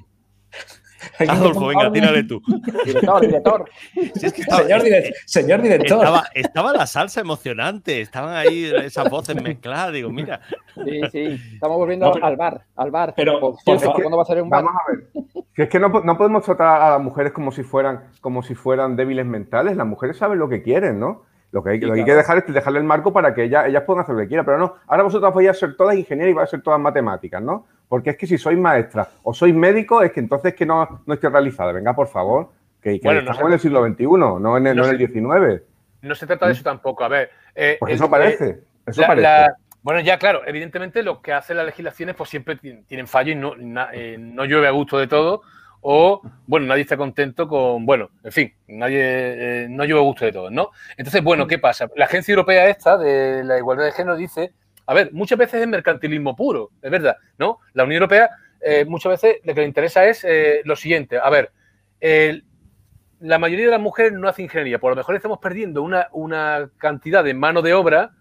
Que Adolfo, venga, tírale tú. Director, director. Es que estaba, Señor, direc- señor director. estaba, estaba la salsa emocionante, estaban ahí esas voces mezcladas. Digo, mira, Sí, sí. Estamos volviendo No, pero- al bar, al bar. pero, Por por cierto, favor, ¿cuándo va a salir un bar? Vamos a ver. Es que no, no podemos tratar a las mujeres como si fueran, como si fueran débiles mentales. Las mujeres saben lo que quieren, ¿no? Lo que hay, Sí, lo que, hay que dejar es dejarle el marco para que ellas, ellas puedan hacer lo que quieran. Pero no, ahora vosotras vais a ser todas ingenieras y vais a ser todas matemáticas, ¿no? Porque es que si sois maestras o sois médicos, es que entonces que no, no estoy realizada. Venga, por favor, que, que Bueno, no estamos sé. en el siglo XXI, no en el, No no en el. XIX. No se trata de eso tampoco. A ver. eh, Pues el- eso eh, parece. Eso la- parece. la- bueno, ya claro, evidentemente lo que hacen las legislaciones pues siempre ti- tienen fallos y no, na- eh, no llueve a gusto de todo. O, bueno, nadie está contento con, bueno, en fin, nadie, eh, no llueve a gusto de todo, ¿no? Entonces, bueno, ¿qué pasa? La agencia europea esta de la igualdad de género dice, a ver, muchas veces es mercantilismo puro, es verdad, ¿no? La Unión Europea eh, muchas veces lo que le interesa es eh, lo siguiente, a ver, la mayoría de las mujeres no hacen ingeniería, por lo mejor estamos perdiendo una, una cantidad de mano de obra,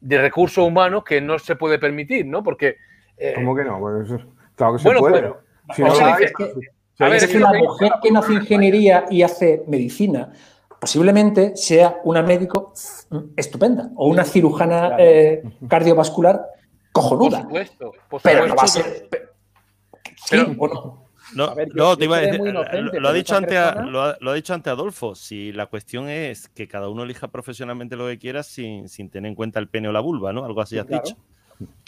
de recursos humanos que no se puede permitir, ¿no? Porque... eh, ¿Cómo que no? Pues eso- claro que se Bueno, puede. pero- Si o no sea, la hay- es que- si a ver, Es que la mujer que no hace ingeniería y hace medicina posiblemente sea una médico estupenda o una cirujana Claro. eh, cardiovascular por cojonuda. supuesto, por Pero no va a supuesto. ser. Pero- ¿Sí o no? No, A ver, yo- no, yo te iba a seré decir, muy lo- inocente, lo, pero ha dicho esta antes, a- persona- lo, ha, lo ha dicho antes Adolfo, si la cuestión es que cada uno elija profesionalmente lo que quiera sin, sin tener en cuenta el pene o la vulva, ¿no? Algo así Sí, has claro. dicho.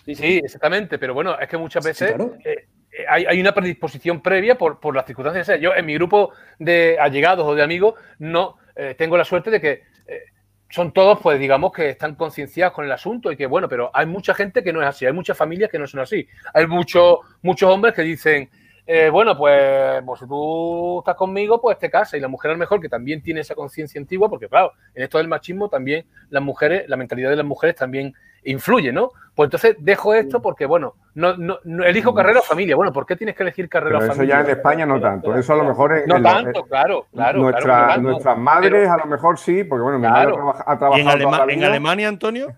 Sí, sí, exactamente, pero bueno, es que muchas Sí, veces claro. eh, eh, hay, hay una predisposición previa por, por las circunstancias. O sea, Yo en mi grupo de allegados o de amigos no eh, tengo la suerte de que eh, son todos, pues digamos, que están concienciados con el asunto y que, bueno, pero hay mucha gente que no es así, hay muchas familias que no son así. Hay muchos muchos hombres que dicen, eh, bueno, pues, pues si tú estás conmigo, pues te casas. Y la mujer a lo mejor que también tiene esa conciencia antigua, porque claro, en esto del machismo también las mujeres, la mentalidad de las mujeres también influye, ¿no? Pues entonces dejo esto porque, bueno, no, no, no- elijo carrera o familia. Bueno, ¿por qué tienes que elegir carrera Pero o eso familia? ya en España no tanto. Eso a lo mejor en, No en lo- tanto, claro, claro. Nuestra- claro, no tanto. nuestras madres a lo mejor sí, porque bueno, mi madre Claro. ha, traba- ha ¿Y trabajado en, toda la en. Alemania, Antonio?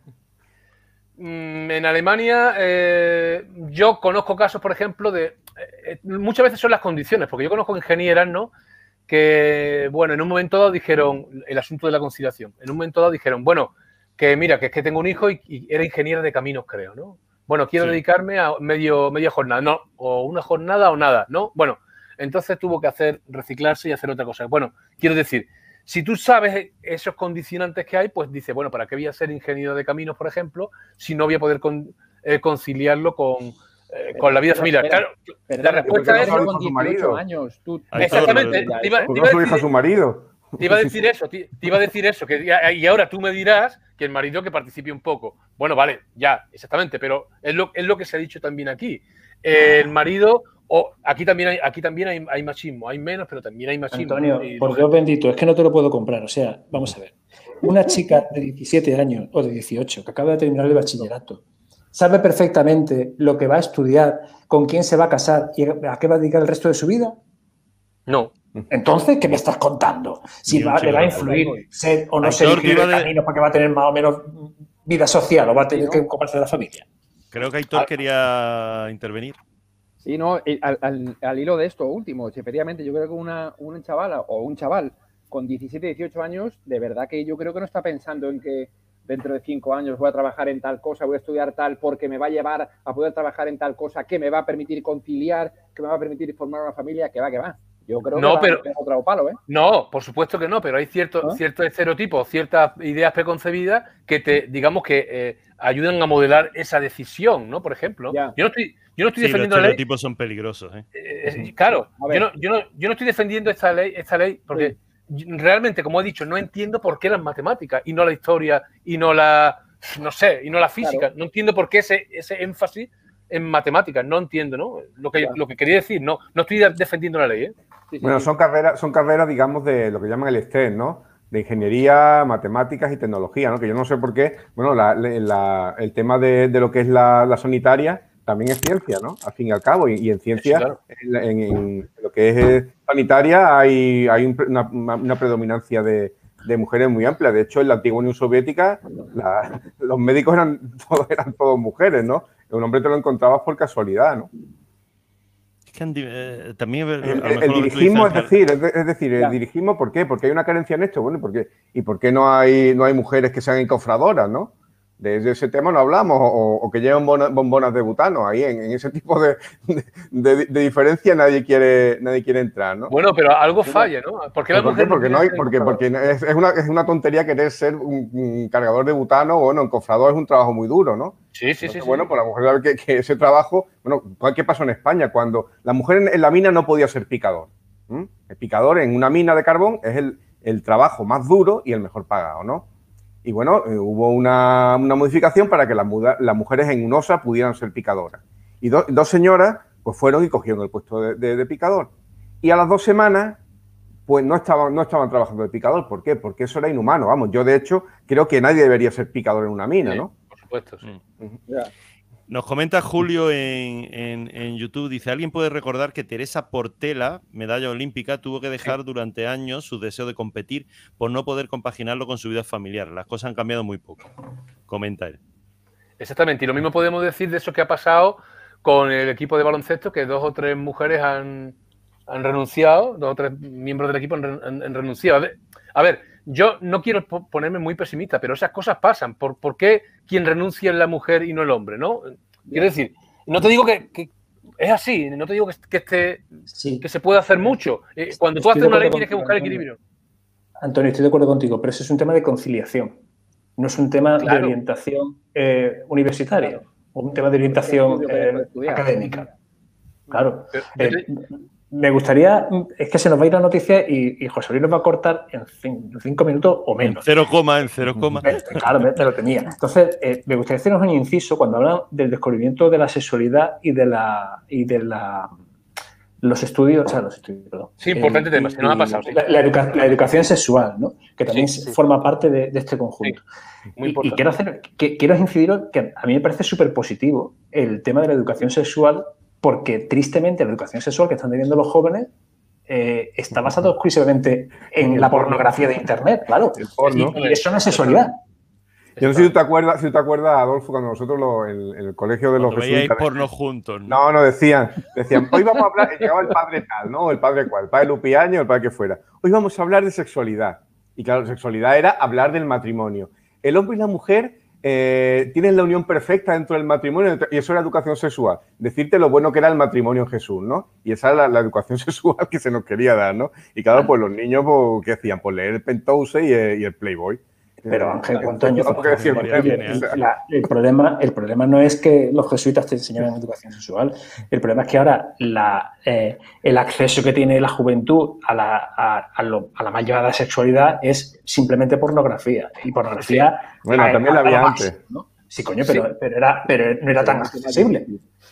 Mm, En Alemania, eh, yo conozco casos, por ejemplo, de. eh, eh, muchas veces son las condiciones, porque yo conozco ingenieras, ¿no? Que, bueno, en un momento dado dijeron el asunto de la conciliación. En un momento dado dijeron, bueno, que mira, que es que tengo un hijo y, y era ingeniera de caminos, creo, ¿no? Bueno, quiero Sí. dedicarme a medio, media jornada, no, o una jornada o nada, ¿no? Bueno, entonces tuvo que hacer reciclarse y hacer otra cosa. Bueno, quiero decir, si tú sabes esos condicionantes que hay, pues dice, bueno, ¿para qué voy a ser ingeniero de caminos, por ejemplo, si no voy a poder con- eh, conciliarlo con, eh, con la vida familiar? Claro, la respuesta es- no con Con su 18 marido. años. Tú, Ahí está, exactamente. lo- Te iba, ¿Por te qué iba no a su hija a decir, su marido? Te iba a decir eso, te, te iba a decir eso, que ya- y ahora tú me dirás que el marido que participe un poco. Bueno, vale, ya, exactamente, pero es lo, es lo que se ha dicho también aquí. El marido, o aquí también hay, aquí también hay, hay machismo, hay menos, pero también hay machismo. Antonio, Y- por Dios bendito, es que no te lo puedo comprar. O sea, vamos a ver. Una chica de 17 años o de 18 que acaba de terminar el bachillerato sabe perfectamente lo que va a estudiar, con quién se va a casar y a qué va a dedicar el resto de su vida. No, Entonces, ¿qué me estás contando? Si va- le va a influir ser o no ser de- camino porque va a tener más o menos vida social o va a tener que ocuparse de la familia. Creo que Aitor quería intervenir. Sí, no, y al, al- al hilo de esto último, efectivamente yo creo que una, una chavala o un chaval con 17, 18 años, de verdad que yo creo que no está pensando en que dentro de cinco años voy a trabajar en tal cosa, voy a estudiar tal, porque me va a llevar a poder trabajar en tal cosa, que me va a permitir conciliar, que me va a permitir formar una familia, que va, que va. Yo creo No, que pero- otro palo, ¿eh? No, por supuesto que no, pero hay ciertos, ¿No? ciertos estereotipos, ciertas ideas preconcebidas que te, digamos, que eh, ayudan a modelar esa decisión, ¿no? Por ejemplo, Ya. yo no estoy, yo no estoy Sí, los defendiendo la ley. estereotipos son peligrosos. ¿eh? eh, eh, claro, yo no, yo, no, yo no estoy defendiendo esta ley, esta ley, porque realmente, como he dicho, no entiendo por qué las matemáticas y no la historia y no la, no sé, y no la física. Claro. No entiendo por qué ese, ese énfasis en matemáticas. No entiendo, ¿no? Lo que, Claro. lo que quería decir, no, no estoy defendiendo la ley, ¿eh? Sí, Bueno, sí. son carreras, son carreras, digamos, de lo que llaman el STEM, ¿no? De ingeniería, matemáticas y tecnología, ¿no? Que yo no sé por qué, bueno, la- la- el tema de, de lo que es la, la sanitaria también es ciencia, ¿no? Al fin y al cabo, y, y en ciencia, claro. en, la- en- en lo que es eh, sanitaria, hay, hay un una, una- predominancia de, de mujeres muy amplia. De hecho, en la antigua Unión Soviética, la- los médicos eran todos, eran todos mujeres, ¿no? Un hombre te lo encontrabas por casualidad, ¿no? Es que han eh, también. a lo El, dirigismo, es decir, es, de- es decir, el dirigismo, ¿por qué? Porque hay una carencia en esto, bueno, ¿y por qué, y por qué no hay, no hay mujeres que sean encofradoras, ¿no? De, de ese tema no hablamos, o, o que lleven bona- bombonas de butano, ahí en, en ese tipo de, de, de- de diferencia nadie quiere, nadie quiere entrar, ¿no? Bueno, pero algo falla, ¿no? ¿Por qué la ¿Por mujer Porque, no hay, porque, porque es, es una, es una tontería querer ser un, un cargador de butano, bueno, encofrador es un trabajo muy duro, ¿no? Sí, sí, sí. Entonces, sí. Bueno, pues la mujer sabe que, que ese trabajo, bueno, ¿qué pasó en España? Cuando la mujer en, en la mina no podía ser picador. El picador en una mina de carbón es el, el trabajo más duro y el mejor pagado, ¿no? Y bueno, eh, hubo una, una modificación para que las, muda- las mujeres en UNOSA pudieran ser picadoras. Y do- dos señoras pues fueron y cogieron el puesto de, de- de picador. Y a las dos semanas pues no estaban, no estaban trabajando de picador. ¿Por qué? Porque eso era inhumano. Vamos, yo de hecho creo que nadie debería ser picador en una mina, Sí, ¿no? Por supuesto, sí. Ya. Nos comenta Julio en, en- en YouTube, dice, ¿alguien puede recordar que Teresa Portela, medalla olímpica, tuvo que dejar durante años su deseo de competir por no poder compaginarlo con su vida familiar? Las cosas han cambiado muy poco. Comenta él. Exactamente. Y lo mismo podemos decir de eso que ha pasado con el equipo de baloncesto, que dos o tres mujeres han, han renunciado, dos o tres miembros del equipo han, re- han- han renunciado. A ver, a ver, yo no quiero po- ponerme muy pesimista, pero esas cosas pasan. ¿Por, por qué quien renuncia es la mujer y no el hombre? ¿no? Quiero decir, no te digo que, que es así, no te digo que, que, esté- Sí, que se puede hacer mucho. Eh, Cuando tú haces una ley tienes que buscar Antonio. equilibrio. Antonio, estoy de acuerdo contigo, pero eso es un tema de conciliación. No es un tema Claro. de orientación eh, universitaria o un tema de orientación eh, académica. Claro. Pero- Eh, me gustaría, es que se nos va a ir la noticia y, y José Luis nos va a cortar en cin- en cinco minutos o En menos. cero coma, en cero coma. Claro, me, me lo tenía. Entonces, eh, me gustaría haceros un inciso cuando hablan del descubrimiento de la sexualidad y de la y de la los estudios, o sea, los estudios, perdón. Sí, importante Eh, tema, se nos ha pasado, sí. La, la educa- la educación sexual, ¿no? Que también Sí, sí. forma parte de, de este conjunto. Muy Y- y, importante. quiero hacer, que, quiero incidir que a mí me parece súper positivo el tema de la educación sexual, porque tristemente la educación sexual que están teniendo los jóvenes eh, está basada exclusivamente en la pornografía de Internet, claro. Porno. Y, y eso no es sexualidad. Yo no sé si tú te acuerdas, si tú te acuerdas, Adolfo, cuando nosotros lo- en, en el colegio de los Cuando veíais jesuitas- porno juntos. ¿no? No, no, decían, decían, hoy vamos a hablar, llegaba el padre tal, ¿no? El padre cual, el padre Lupiaño, el padre que fuera. Hoy vamos a hablar de sexualidad. Y claro, sexualidad era hablar del matrimonio. El hombre y la mujer eh, tienen la unión perfecta dentro del matrimonio y eso era educación sexual. Decirte lo bueno que era el matrimonio en Jesús, ¿no? Y esa era la, la educación sexual que se nos quería dar, ¿no? Y claro, pues los niños, pues, ¿qué hacían? Pues leer el Penthouse y, eh, y el Playboy. Pero Ángel, Antonio, no, porque decir, María o sea, Virgen, la- el, problema, el problema no es que los jesuitas te enseñaran educación sexual. El problema es que ahora la, eh, el acceso que tiene la juventud a la, a, a lo- a la mal llevada sexualidad es simplemente pornografía. Y pornografía. Bueno, a- también la había antes. ¿no? Sí, coño, pero, pero, era, pero no era tan accesible.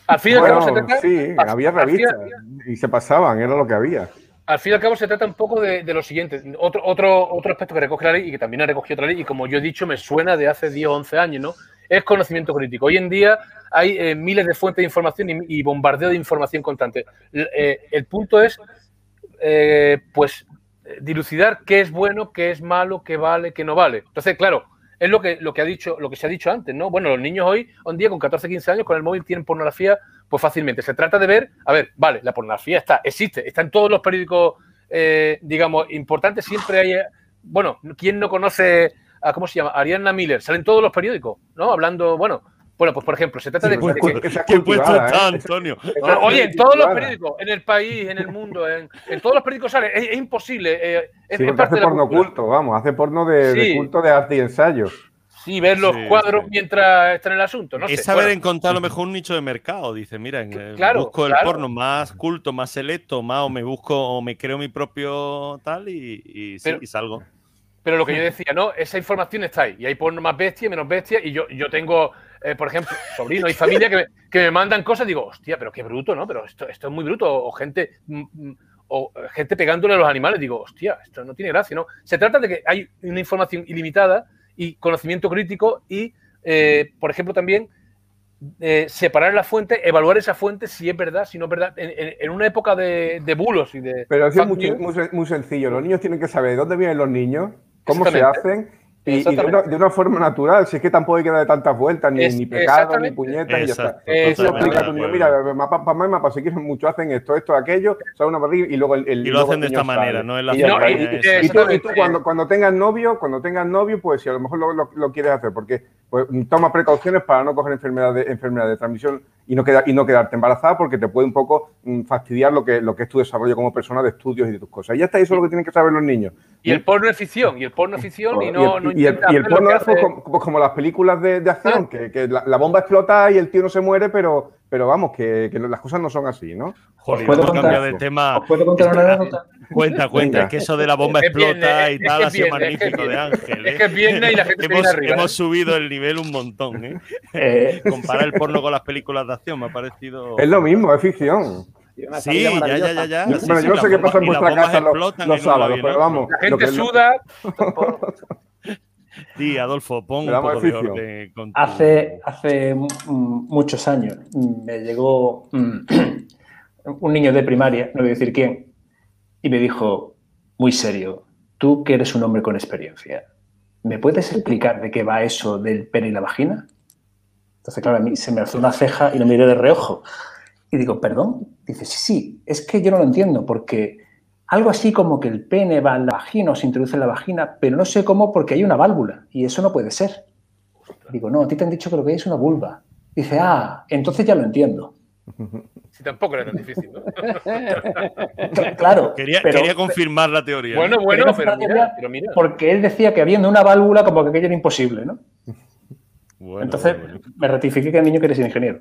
Al fin y al cabo se Bueno, sí, había revistas y se pasaban, era lo que había. Al fin y al cabo se trata un poco de, lo siguiente. Otro, otro, otro aspecto que recoge la ley y que también ha recogido otra ley y como yo he dicho me suena de hace 10 o 11 años, ¿no? Es conocimiento crítico. Hoy en día hay eh, miles de fuentes de información y, bombardeo de información constante. Eh, el punto es, eh, pues, dilucidar qué es bueno, qué es malo, qué vale, qué no vale. Entonces, claro, es lo que, lo que ha dicho, lo que se ha dicho antes, ¿no? Bueno, los niños hoy, en día, con 14, 15 años, con el móvil tienen pornografía, pues fácilmente. Se trata de ver, a ver, vale, la pornografía está, existe, está en todos los periódicos, eh, digamos, importantes, siempre hay, bueno, ¿quién no conoce a, cómo se llama? Ariana Miller, salen todos los periódicos, ¿no? Hablando, bueno, Bueno, pues por ejemplo, se trata de, ¿Quién de puesto, que- esa es ¿quién puesto cultivada, está, ¿eh? Antonio? Oye, en todos los periódicos, en el país, en el mundo, en, en todos los periódicos sale, es, es imposible. eh, es, Sí, es porque parte hace de porno cultura. culto, vamos, hace porno de, culto de arte y ensayo. Sí, ver los Sí, cuadros sí. mientras está en el asunto. No es sé. saber bueno. encontrar a lo mejor un nicho de mercado. Dice, mira, eh, Claro, busco el claro. porno más culto, más selecto, más o me busco o me creo mi propio tal y, y, sí, Pero- y salgo. Pero lo que yo decía, ¿no? Esa información está ahí. Y hay porno más bestia, menos bestia. Y yo, yo tengo, eh, por ejemplo, sobrinos y familia que me, que me mandan cosas. Digo, hostia, pero qué bruto, ¿no? Pero esto, esto es muy bruto. O gente, mm, mm, o gente pegándole a los animales. Digo, hostia, esto no tiene gracia, ¿no? Se trata de que hay una información ilimitada y conocimiento crítico y, eh, por ejemplo, también eh, separar la fuente, evaluar esa fuente si es verdad, si no es verdad, en, en- en una época de, de bulos y de. Pero es muy, muy sen- muy sencillo. Los niños tienen que saber de dónde vienen los niños, cómo se hacen y, y de, una, de una forma natural. Si es que tampoco hay que darle tantas vueltas, ni, Es- ni pecados, ni puñetas, y ya está. Tú acuerdo. mira, mapa, papá, mamá, si quieren mucho, hacen esto, esto, aquello, sabe una barriga y luego el, el- Y lo hacen de esta manera, sale. no es la Y ya No, está. y- Y- y- y tú, y tú exactamente. cuando, cuando tengas novio, cuando tengas novio, pues si a lo mejor lo, lo- lo quieres hacer, porque pues, toma precauciones para no coger enfermedades de, enfermedad de transmisión y no, queda- y no quedarte embarazada, porque te puede un poco mm, fastidiar lo que, lo que es tu desarrollo como persona de estudios y de tus cosas. Y ya está, eso es lo que tienen que saber los niños. Y el porno es ficción, y el porno es ficción, y no, y el, no y el- y el porno es pues, hace- como, pues, como las películas de, de acción, Ah. que, que la, la bomba explota y el tío no se muere, pero, pero vamos, que, que las cosas no son así, ¿no? Joder, puedo vamos a cambiar contar? de tema. ¿Os puedo contar una anécdota? Cuenta, cuenta, Venga. es que eso de la bomba Es explota es- y es tal ha es sido es que es magnífico de. Ángel. Es ¿eh? que es viernes y la gente hemos, viene arriba, hemos ¿eh? subido el nivel un montón. ¿eh? Eh, Comparar el porno con las películas de acción me ha parecido. Es lo mismo, es ficción. Sí, ya, ya, ya, ya. Bueno, Sí, yo sí, no sé qué pasa en vuestra casa los, sábados, pero vamos. La lo gente que- suda. Sí, Adolfo, pon un poco de orden. con tu- Hace, hace mm, muchos años mm, me llegó mm, un niño de primaria, no voy a decir quién, y me dijo, muy serio, tú que eres un hombre con experiencia, ¿me puedes explicar de qué va eso del pene y la vagina? Entonces, claro, a mí se me alzó una ceja y lo miré de reojo. Y digo, ¿perdón? Dice, sí, sí, es que yo no lo entiendo, porque algo así como que el pene va en la vagina o se introduce en la vagina, pero no sé cómo porque hay una válvula y eso no puede ser. Digo, no, a ti te han dicho que lo que hay es una vulva. Dice, ah, entonces ya lo entiendo. Si tampoco era tan difícil, ¿no? Cl- Claro, Quería, pero- quería confirmar la teoría. Bueno, ¿no? bueno, Pero mira, pero mira. porque él decía que habiendo una válvula como que aquello era imposible, ¿no? Bueno, Entonces bueno. me ratifiqué que el niño quería ser ingeniero.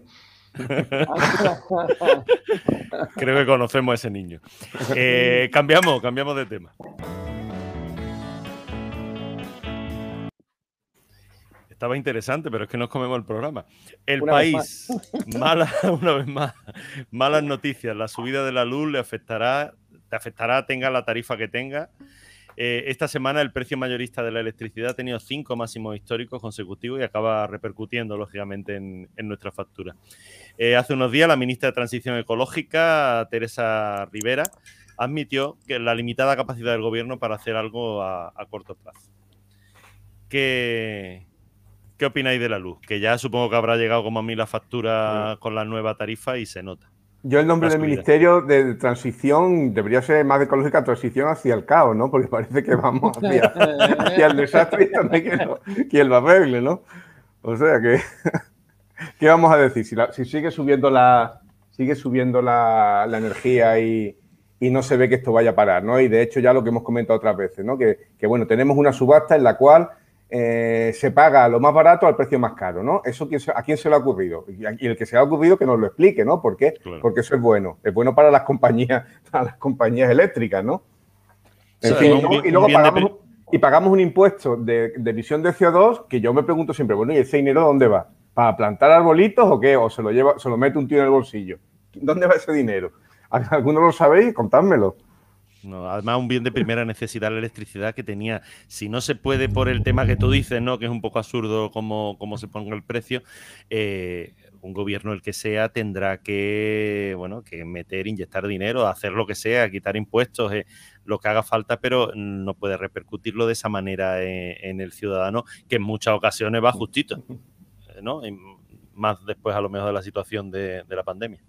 Creo que conocemos a ese niño. Eh, cambiamos, cambiamos de tema. Estaba interesante, pero es que nos comemos el programa. El Una país, mala, una vez más, malas noticias. La subida de la luz le afectará, te afectará, tenga la tarifa que tenga. Eh, esta semana el precio mayorista de la electricidad ha tenido cinco máximos históricos consecutivos y acaba repercutiendo, lógicamente, en, en nuestra factura. Eh, hace unos días la ministra de Transición Ecológica, Teresa Rivera, admitió que la limitada capacidad del gobierno para hacer algo a, a corto plazo. ¿Qué, ¿Qué opináis de la luz? Que ya supongo que habrá llegado como a mí la factura con la nueva tarifa y se nota. Yo el nombre del ministerio de transición debería ser más ecológica transición hacia el caos, ¿no? Porque parece que vamos hacia, hacia el desastre y no hay quien lo, quien lo arregle, ¿no? O sea que, ¿qué vamos a decir? Si, la- si sigue subiendo la sigue subiendo la, la energía y, y no se ve que esto vaya a parar, ¿no? Y de hecho ya lo que hemos comentado otras veces, ¿no? Que, que, bueno, tenemos una subasta en la cual eh, se paga lo más barato al precio más caro, ¿no? Eso a quién se le ha ocurrido y, el que se le ha ocurrido que nos lo explique, ¿no? ¿Por qué? Claro. Porque eso es bueno, es bueno para las compañías, para las compañías eléctricas, ¿no? En Sí, fin, un y luego- de pagamos, y pagamos un impuesto de, de emisión de CO2 que yo me pregunto siempre, bueno, ¿y ese dinero dónde va? ¿Para plantar arbolitos o qué? ¿O se lo lleva, se lo mete un tío en el bolsillo? ¿Dónde va ese dinero? ¿Alguno lo sabéis? Contádmelo. No, además, un bien de primera necesidad, la electricidad que tenía. Si no se puede por el tema que tú dices, ¿no? Que es un poco absurdo cómo, cómo se ponga el precio, eh, un gobierno el que sea tendrá que, bueno, que meter, inyectar dinero, hacer lo que sea, quitar impuestos, eh, lo que haga falta, pero no puede repercutirlo de esa manera en, en el ciudadano, que en muchas ocasiones va justito, eh, ¿no? Y más después a lo mejor de la situación de, de la pandemia.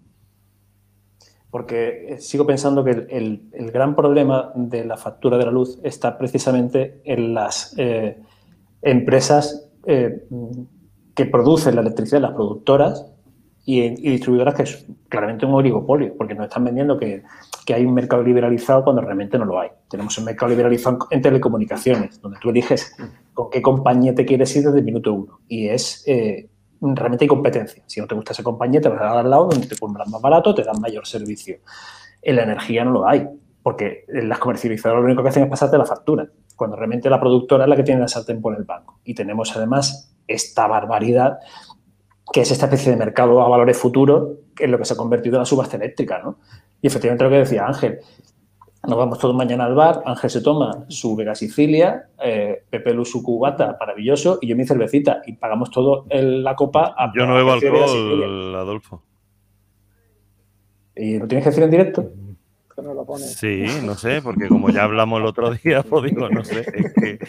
Porque eh, sigo pensando que el, el- el gran problema de la factura de la luz está precisamente en las eh, empresas eh, que que producen la electricidad las productoras y, distribuidoras que es claramente un oligopolio, porque nos están vendiendo que, hay un mercado liberalizado cuando realmente no lo hay. Tenemos un mercado liberalizado en telecomunicaciones, donde tú eliges con qué compañía te quieres ir desde el minuto uno. Y es eh, realmente hay competencia. Si no te gusta esa compañía, te vas a dar al lado donde te compras más barato, te dan mayor servicio. En la energía no lo hay, porque las comercializadoras lo único que hacen es pasarte la factura, cuando realmente la productora es la que tiene la sartén por el banco. Y tenemos además esta barbaridad que es esta especie de mercado a valores futuros, que es lo que se ha convertido en la subasta eléctrica, ¿no? Y efectivamente lo que decía Ángel, nos vamos todos mañana al bar, Ángel se toma su Vega Sicilia, eh, Pepe Lu su cubata, maravilloso, y yo mi cervecita, y pagamos todo la copa a Yo no bebo alcohol, Adolfo. ¿Y lo tienes que decir en directo? Sí, no sé, porque como ya hablamos el otro día, pues digo, no sé, es que...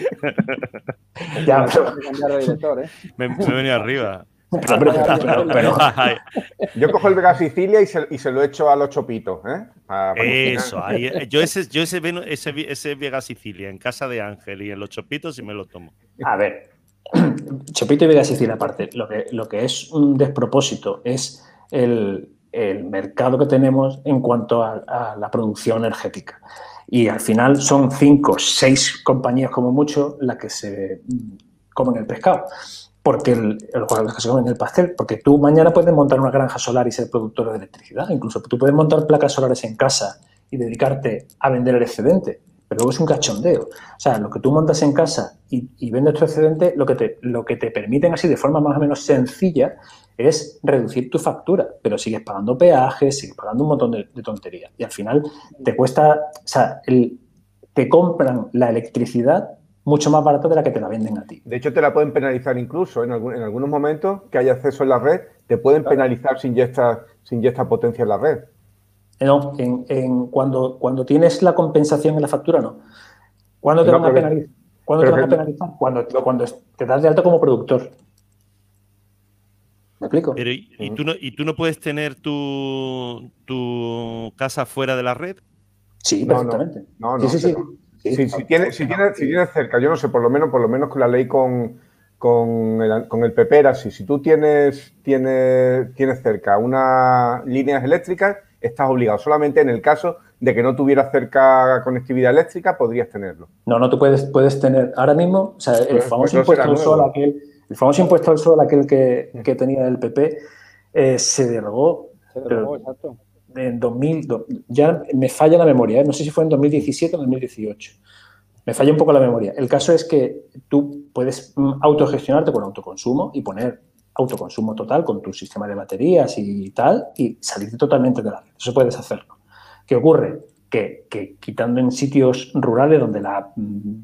ya, ¿eh? me, me he venido arriba. Yo cojo el Vega Sicilia y se, y se, lo echo a los chopitos. ¿eh? Eso, yo, ese, yo ese, ese, ese Vega Sicilia en casa de Ángel y en los chopitos y me lo tomo. A ver, chopito y Vega Sicilia aparte, lo que, lo que es un despropósito es el, el mercado que tenemos en cuanto a, la producción energética. Y al final son cinco, seis compañías como mucho las que se comen el pescado porque el, que se comen el pastel, porque tú mañana puedes montar una granja solar y ser productor de electricidad, incluso tú puedes montar placas solares en casa y dedicarte a vender el excedente, pero luego es un cachondeo. O sea, lo que tú montas en casa y, vendes tu excedente, lo que, te, lo que te permiten así de forma más o menos sencilla es reducir tu factura, pero sigues pagando peajes, sigues pagando un montón de, tonterías. Y al final te cuesta, o sea, el, te compran la electricidad mucho más barato de la que te la venden a ti. De hecho, te la pueden penalizar incluso en, en algunos momentos que haya acceso en la red, te pueden penalizar sin esta sin esta potencia en la red. No, en, cuando, cuando tienes la compensación en la factura, no. ¿Cuándo te van a penalizar? ¿Cuándo te van a penalizar? Cuando, cuando te das de alta como productor. ¿Me explico? Pero, ¿y, tú no, ¿Y tú no puedes tener tu, tu casa fuera de la red? Sí, perfectamente. No, no, sí, sí, sí. Si, tienes, si, tienes, si tienes cerca, yo no sé, por lo menos, por lo menos con la ley con, con el, con el PP así. Si tú tienes, tienes, tienes cerca unas líneas eléctricas, estás obligado. Solamente en el caso de que no tuvieras cerca conectividad eléctrica, podrías tenerlo. No, no, tú puedes, puedes tener ahora mismo, o sea, el pues, famoso pues impuesto al sol, aquel el famoso impuesto al sol, aquel que, tenía el PP, eh, se derogó. Se derogó, exacto. En 2000, ya me falla la memoria, ¿eh? no sé si fue en 2017 o 2018. Me falla un poco la memoria. El caso es que tú puedes mm, autogestionarte con autoconsumo y poner autoconsumo total con tu sistema de baterías y tal y salirte totalmente de la red. Eso puedes hacerlo. ¿Qué ocurre? Que, quitando en sitios rurales donde la mm,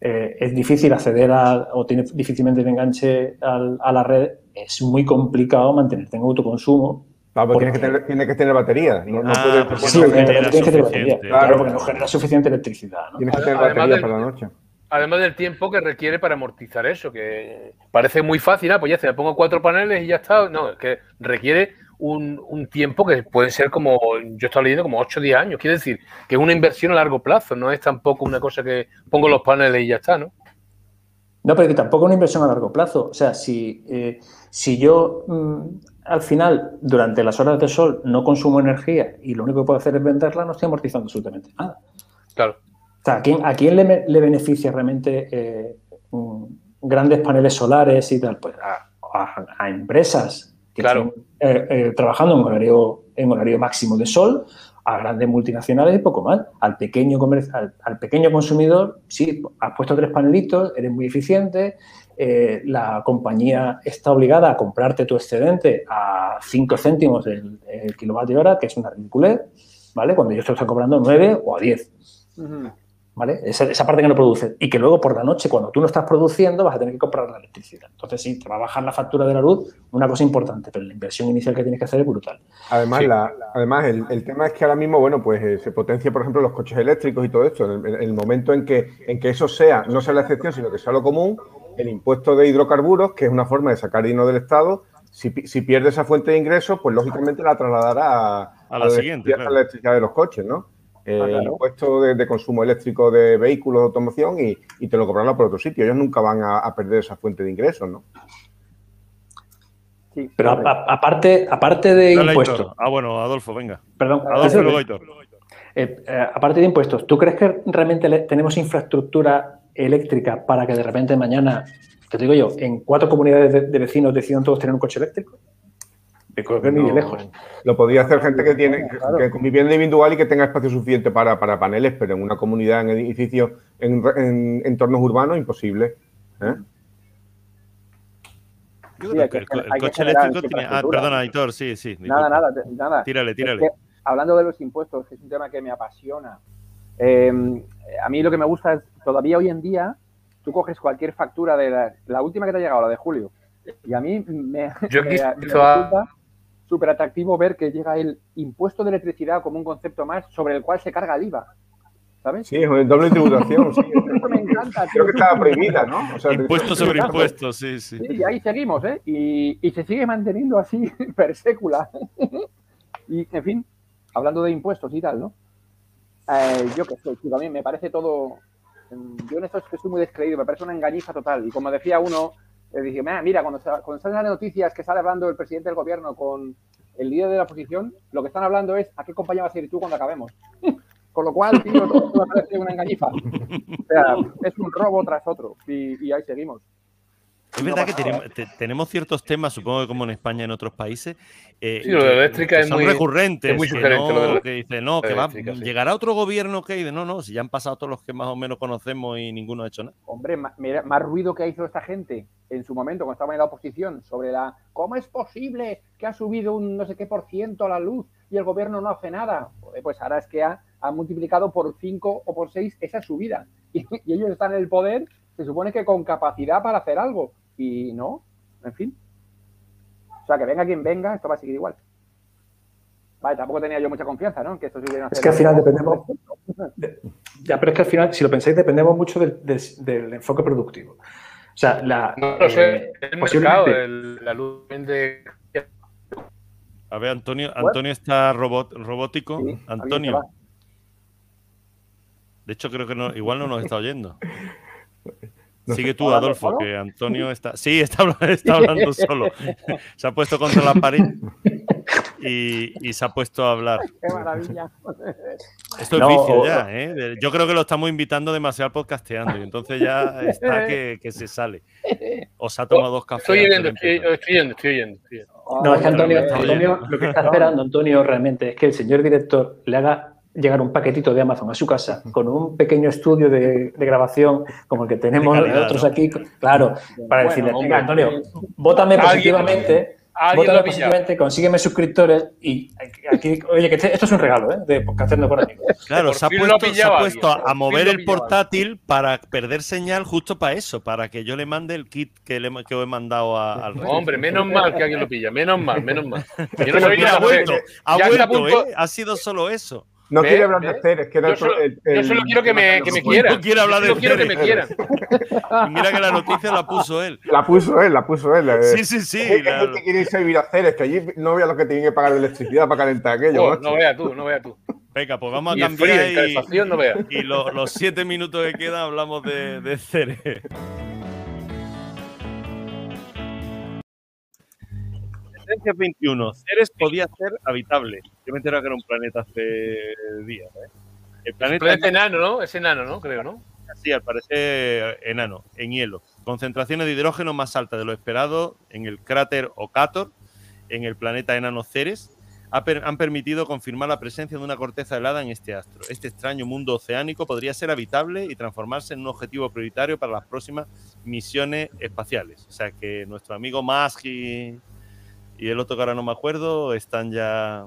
eh, es difícil acceder a, o tiene difícilmente el enganche a la red, es muy complicado mantenerte en autoconsumo. Claro, porque tienes que tener, que tener batería. No, no ah, puedes, sí, tienes que tener batería. Claro, porque no genera suficiente electricidad. Tienes que tener batería para la noche. Además del tiempo que requiere para amortizar eso, que parece muy fácil, ah, pues ya se le pongo cuatro paneles y ya está. No, es que requiere un, tiempo que puede ser como, yo estaba leyendo, como 8 o 10 años. Quiere decir que es una inversión a largo plazo, no es tampoco una cosa que pongo los paneles y ya está, ¿no? No, pero que tampoco es una inversión a largo plazo. O sea, si, eh, si yo mm, al final, durante las horas de sol, no consumo energía y lo único que puedo hacer es venderla, no estoy amortizando absolutamente nada. Claro. O sea, ¿a quién, a quién le, beneficia realmente eh, grandes paneles solares y tal? Pues a empresas claro. Eh, eh, trabajando en horario, en horario máximo de sol, a grandes multinacionales y poco más. Al pequeño, al, pequeño consumidor, sí, has puesto tres panelitos, eres muy eficiente, eh, la compañía está obligada a comprarte tu excedente a 5 céntimos del, kilovatio hora, que es una ridiculez, ¿vale? Cuando yo te estoy cobrando 9 o a 10. ¿vale? Esa, parte que no produce. Y que luego por la noche, cuando tú no estás produciendo, vas a tener que comprar la electricidad. Entonces, sí, te va a bajar la factura de la luz, una cosa importante, pero la inversión inicial que tienes que hacer es brutal. Además, además el, tema es que ahora mismo, bueno, pues eh, se potencia, por ejemplo, los coches eléctricos y todo esto. En el, momento en que, en que eso sea, no sea la excepción, sino que sea lo común, el impuesto de hidrocarburos, que es una forma de sacar dinero del Estado, si, pierde esa fuente de ingresos, pues lógicamente la trasladará a, la, siguiente, a la electricidad de los coches, ¿no? Ah, el impuesto de, consumo eléctrico de vehículos de automoción y, te lo cobrarán por otro sitio. Ellos nunca van a, perder esa fuente de ingresos, ¿no? Sí, Pero a- correcto. a- aparte, aparte de Dale, impuestos, Aitor. Ah, bueno, Adolfo, venga. perdón, Adolfo y luego eh, eh, aparte de impuestos, ¿tú crees que realmente le- tenemos infraestructura eléctrica para que de repente mañana, te digo yo, en cuatro comunidades de, de vecinos decidan todos tener un coche eléctrico? Me creo que ni de No, lejos. Lo podría hacer gente que tiene Claro. que con vivienda individual y que tenga espacio suficiente para, para paneles, pero en una comunidad, en edificios, en, en entornos urbanos, imposible. ¿eh? Yo creo que que el, que coche eléctrico tiene. Ah, perdona, Aitor, sí, sí. Nada, nada, nada. Tírale, Es tírale. que, hablando de los impuestos, que es un tema que me apasiona, eh, a mí lo que me gusta es, todavía hoy en día, tú coges cualquier factura de la, la última que te ha llegado, la de julio, y a mí me, Yo me- resulta súper atractivo ver que llega el impuesto de electricidad como un concepto más sobre el cual se carga el IVA. ¿Sabes? Sí, es doble tributación. sí. Eso me encanta. Creo que estaba prohibida, ¿no? O sea, Impuesto sobre impuestos, sí, sí. Sí, y ahí seguimos, ¿eh? Y, y se sigue manteniendo así per sécula. y, en fin, hablando de impuestos y tal, ¿no? Eh, yo qué sé, tío, a mí me parece todo... mm, Yo en esto es que estoy muy descreído, me parece una engañiza total. Y como decía uno, eh, dije, "Ah, mira, cuando, cuando salen las noticias que sale hablando el presidente del gobierno con el líder de la oposición, lo que están hablando es a qué compañía vas a ir tú cuando acabemos. Con lo cual, tío, me parece una engañifa. O sea, es un robo tras otro. Y ahí seguimos. Es verdad que tenemos, te- tenemos ciertos temas, supongo que como en España y en otros países, eh, Sí, lo de la que- eléctrica que es son muy- recurrentes. es muy que no- lo de la- que dice, no, que la va, eléctrica, sí. llegará otro gobierno que dice, no, no, si ya han pasado todos los que más o menos conocemos y ninguno ha hecho nada. Hombre, ma- mira, más ruido que hizo esta gente en su momento cuando estaba en la oposición sobre la cómo es posible que ha subido un no sé qué por ciento la luz y el gobierno no hace nada. Pues ahora es que ha, ha multiplicado por 5 o por 6 esa subida. Y, y ellos están en el poder, se supone que con capacidad para hacer algo. Y no, en fin. O sea, que venga quien venga, esto va a seguir igual. Vale, tampoco tenía yo mucha confianza, ¿no? Que esto siguiera Es que al final dependemos. de- ya, pero es que al final, si lo pensáis, dependemos mucho del, del- del enfoque productivo. O sea, la. No lo sé, eh, el mercado, el- la luz de... A ver, Antonio, Antonio está robot, robótico. Sí, Antonio, de hecho creo que no, igual no nos está oyendo. No Sigue tú, ¿Hablando Adolfo, solo? que Antonio está. Sí, está, está hablando solo. Se ha puesto contra la pared y, y se ha puesto a hablar. ¡Qué maravilla! Esto es No, vicio ya, ¿eh? Yo creo que lo estamos invitando demasiado al podcasteando y entonces ya está que, que se sale. O se ha tomado dos cafés. Estoy oyendo, estoy, oyendo, estoy oyendo. estoy oyendo. No, es que Antonio, está Antonio, lo que está esperando Antonio realmente es que el señor director le haga llegar un paquetito de Amazon a su casa con un pequeño estudio de, de grabación como el que tenemos calidad, nosotros ¿no? aquí, claro, para Bueno, decirle, venga Antonio, vótame positivamente, vótame positivamente, consígueme suscriptores y aquí, oye, que este- esto es un regalo, ¿eh? De podcasteando por aquí. Claro, Por se ha puesto, se ha puesto a, mover el portátil para perder señal justo para eso, para que yo le mande el kit que, le, que he mandado a- al. Hombre, menos mal que alguien lo pilla, menos mal, menos mal. Yo no sabía ha vuelto, ha Ya está a vuelto, punto- ¿eh? Ha sido solo eso. No ¿Ve? quiere hablar de ¿Ve? Ceres, que Yo el- solo, el- yo solo quiero que me, que me No quieran. quiere hablar Yo solo de quiero que me quieran. Y mira que la noticia la puso él. La puso él, la puso él. eh. Sí, sí, sí. Es que la- quiere irse a vivir a Ceres, que allí no vea lo que tienen que pagar de electricidad para calentar aquello. Oh, no veas tú, no veas tú. Venga, pues vamos a Y frío, cambiar en y, no y lo- los siete minutos que quedan hablamos de, de Ceres. Esencia 21. Ceres podía ser habitable. Yo me enteré que era un planeta hace días. ¿eh? El planeta Planeta enano, ¿no? Es enano, ¿no? Creo, ¿no? Sí, al parecer enano, en hielo. Concentraciones de hidrógeno más altas de lo esperado en el cráter Ocator, en el planeta enano Ceres, han permitido confirmar la presencia de una corteza helada en este astro. Este extraño mundo oceánico podría ser habitable y transformarse en un objetivo prioritario para las próximas misiones espaciales. O sea que nuestro amigo Musk y, el otro que ahora no me acuerdo están ya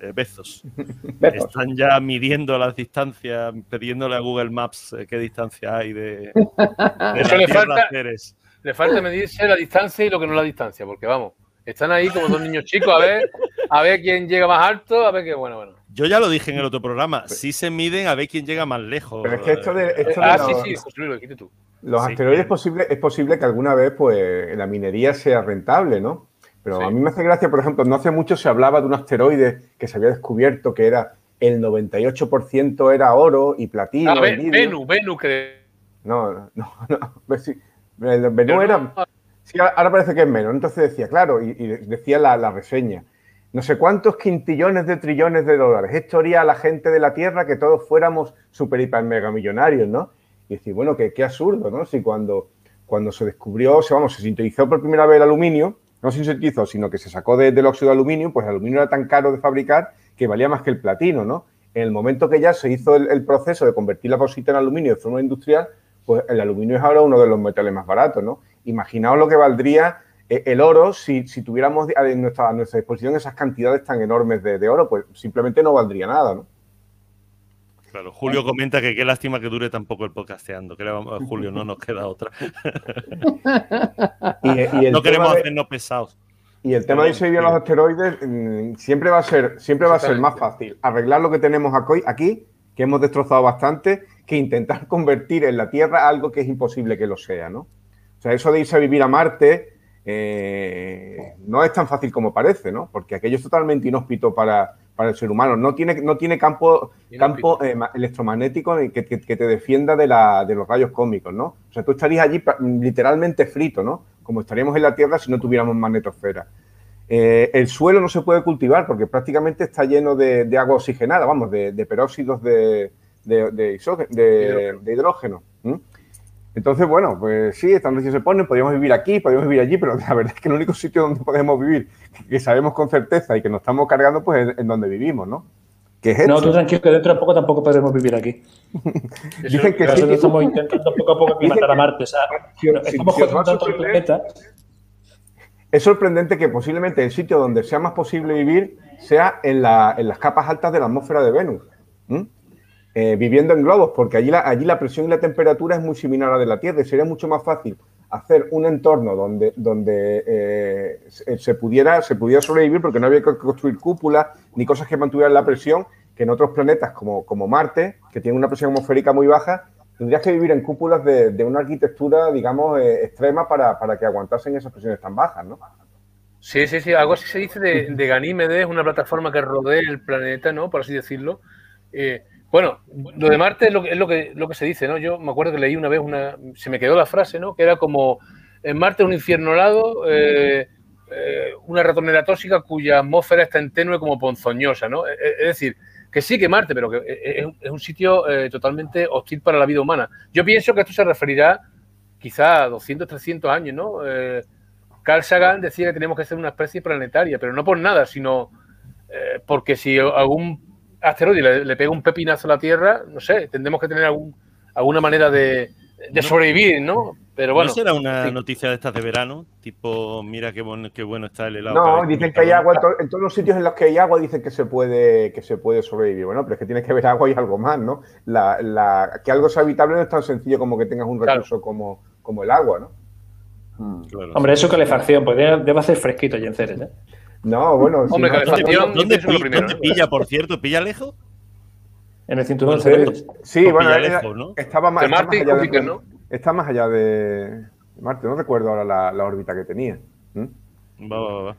eh, bezos. Besos. Están ya midiendo las distancias, pidiéndole a Google Maps eh, qué distancia hay de, de Eso la le falta- Ceres. Le falta medirse la distancia y lo que no es la distancia, porque vamos, están ahí como dos niños chicos a ver, a ver quién llega más alto, a ver qué bueno, bueno. Yo ya lo dije en el otro programa, sí se miden a ver quién llega más lejos. Pero es que esto de, esto de Ah, los, sí, sí, José Luis, lo tú. los Sí. asteroides es posible, es posible que alguna vez pues, la minería sea rentable, ¿no? Pero Sí. a mí me hace gracia, por ejemplo, no hace mucho se hablaba de un asteroide que se había descubierto que era el 98% era oro y platino. Ah. Venus, Venus, que. No, no, no. Sí. Pero era, Sí, ahora parece que es menos. Entonces decía, claro, y, y decía la, la, reseña, no sé cuántos quintillones de trillones de dólares. Esto haría a la gente de la Tierra que todos fuéramos super, hiper, mega millonarios, ¿no? Y decir, bueno, qué, qué absurdo, ¿no? Si cuando, cuando se descubrió, o sea, vamos, se sintetizó por primera vez el aluminio, no se sintetizó, sino que se sacó de, del óxido de aluminio, pues el aluminio era tan caro de fabricar que valía más que el platino, ¿no? En el momento que ya se hizo el, proceso de convertir la bauxita en aluminio de forma industrial, pues el aluminio es ahora uno de los metales más baratos, ¿no? Imaginaos lo que valdría eh, el oro si, si tuviéramos a nuestra, nuestra, disposición esas cantidades tan enormes de, de, oro, pues simplemente no valdría nada, ¿no? Claro, Julio comenta que qué lástima que dure tampoco el podcasteando. Que Julio, no nos queda otra. y, y no queremos de, hacernos pesados. Y el tema de irse a los asteroides mmm, siempre va a ser, siempre va a ser más fácil arreglar lo que tenemos aquí, que hemos destrozado bastante, que intentar convertir en la Tierra algo que es imposible que lo sea, ¿no? O sea, eso de irse a vivir a Marte eh, no es tan fácil como parece, ¿no? Porque aquello es totalmente inhóspito para, para el ser humano. No tiene, no tiene campo, campo eh, electromagnético que, que, que, te defienda de, la, de los rayos cósmicos, ¿no? O sea, tú estarías allí literalmente frito, ¿no? Como estaríamos en la Tierra si no tuviéramos magnetosfera. Eh, el suelo no se puede cultivar porque prácticamente está lleno de, de agua oxigenada, vamos, de, de peróxidos de, de, hidrógeno. ¿Mm? Entonces, bueno, pues sí, estas noticias se ponen, podríamos vivir aquí, podríamos vivir allí, pero la verdad es que el único sitio donde podemos vivir, que sabemos con certeza y que nos estamos cargando, pues es en donde vivimos, ¿no? ¿Qué es no, tú tranquilo, que dentro de poco tampoco podremos vivir aquí. Dicen que sí. estamos intentando poco a poco matar a Marte. O sea, si, estamos si, jodiendo tanto el planeta. Es sorprendente que posiblemente el sitio donde sea más posible vivir sea en, la, en las capas altas de la atmósfera de Venus. ¿Mm? Eh, viviendo en globos, porque allí la, allí la presión y la temperatura es muy similar a la de la Tierra y sería mucho más fácil hacer un entorno donde, donde eh, se, pudiera, se pudiera sobrevivir porque no había que construir cúpulas ni cosas que mantuvieran la presión que en otros planetas como, como Marte, que tiene una presión atmosférica muy baja, tendrías que vivir en cúpulas de, de una arquitectura, digamos, eh, extrema para, para, que aguantasen esas presiones tan bajas, ¿no? Sí, sí, sí, algo así se dice de, de Ganímedes, una plataforma que rodea el planeta, ¿no? Por así decirlo. Bueno, lo de Marte es lo que, es lo que, lo que se dice, ¿no? Yo me acuerdo que leí una vez una. Se me quedó la frase, ¿no? Que era como. En Marte es un infierno helado, eh, eh, una ratonera tóxica cuya atmósfera está en tenue como ponzoñosa, ¿no? Es, es decir, que sí que Marte, pero que es, es un sitio eh, totalmente hostil para la vida humana. Yo pienso que esto se referirá quizá a 200, 300 años, ¿no? Carl Sagan decía que tenemos que ser una especie planetaria, pero no por nada, sino eh, porque si algún asteroide le, le, pega un pepinazo a la Tierra, no sé, tendremos que tener algún, alguna manera de, de sobrevivir, ¿no? Pero bueno. ¿No será una sí. noticia de estas de verano? Tipo, mira qué bueno, qué bueno está el helado. No, dicen que hay agua, en todos los sitios en los que hay agua dicen que se puede, que se puede sobrevivir. Bueno, pero es que tiene que haber agua y algo más, ¿no? La, la, que algo sea habitable no es tan sencillo como que tengas un recurso claro. como, como el agua, ¿no? Hmm. Claro, Hombre, eso calefacción, pues debe hacer fresquito y en Ceres, ¿eh? No, bueno. Hombre, si calefacción. ¿Dónde, ¿dónde, primero, ¿dónde pilla, por cierto? ¿Pilla lejos? En el cinturón de Ceres. Sí, bueno, era, lejos, ¿no? estaba más, Marte está más allá Júpiter, de, ¿no? Está más allá de Marte, no recuerdo ahora la, la órbita que tenía. ¿Mm? Va, va, va.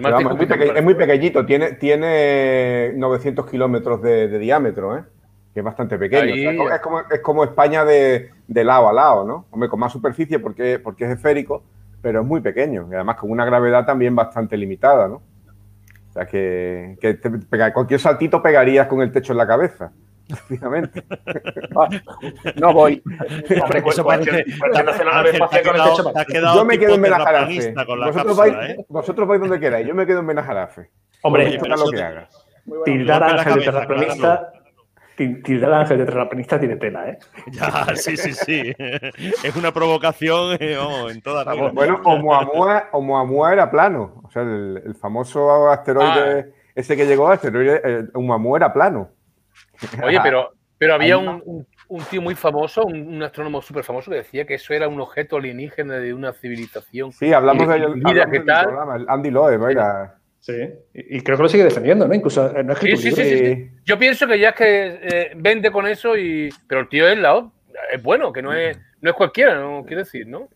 Vamos, es, muy peque, es, muy pequeñito, tiene, tiene 900 kilómetros de, de, diámetro, ¿eh? que es bastante pequeño. Ahí... O sea, es, como, es como España de, de, lado a lado, ¿no? Hombre, con más superficie porque, porque es esférico, pero es muy pequeño y además con una gravedad también bastante limitada, ¿no? O sea, que, que te, cualquier saltito pegarías con el techo en la cabeza. Rápidamente. no voy. Hombre, eso parece. Yo me quedo en Benajarafe. Vosotros, vais, ¿eh? vosotros vais donde queráis. Yo me quedo en Benajarafe. Hombre, Oye, lo que hagas. Tildar a Ángel de terraplanista. Tildar a Ángel de terraplanista tiene tela, ¿eh? Ya, sí, sí, sí. Es una provocación eh, oh, en todas las. Bueno, Oumuamua, Oumuamua era plano. O sea, el, el famoso asteroide, ah. ese que llegó, asteroide, Oumuamua era plano. Oye, pero, pero había un, un, un, tío muy famoso, un, un astrónomo súper famoso, que decía que eso era un objeto alienígena de una civilización. Sí, hablamos de ello. ¿qué tal? Programa, el Andy Loeb, era. Sí, y creo que lo sigue defendiendo, ¿no? Incluso eh, no es sí, sí, sí, sí, Yo pienso que ya es que eh, vende con eso y. Pero el tío es la es bueno, que no es, no es cualquiera, no quiere decir, ¿no?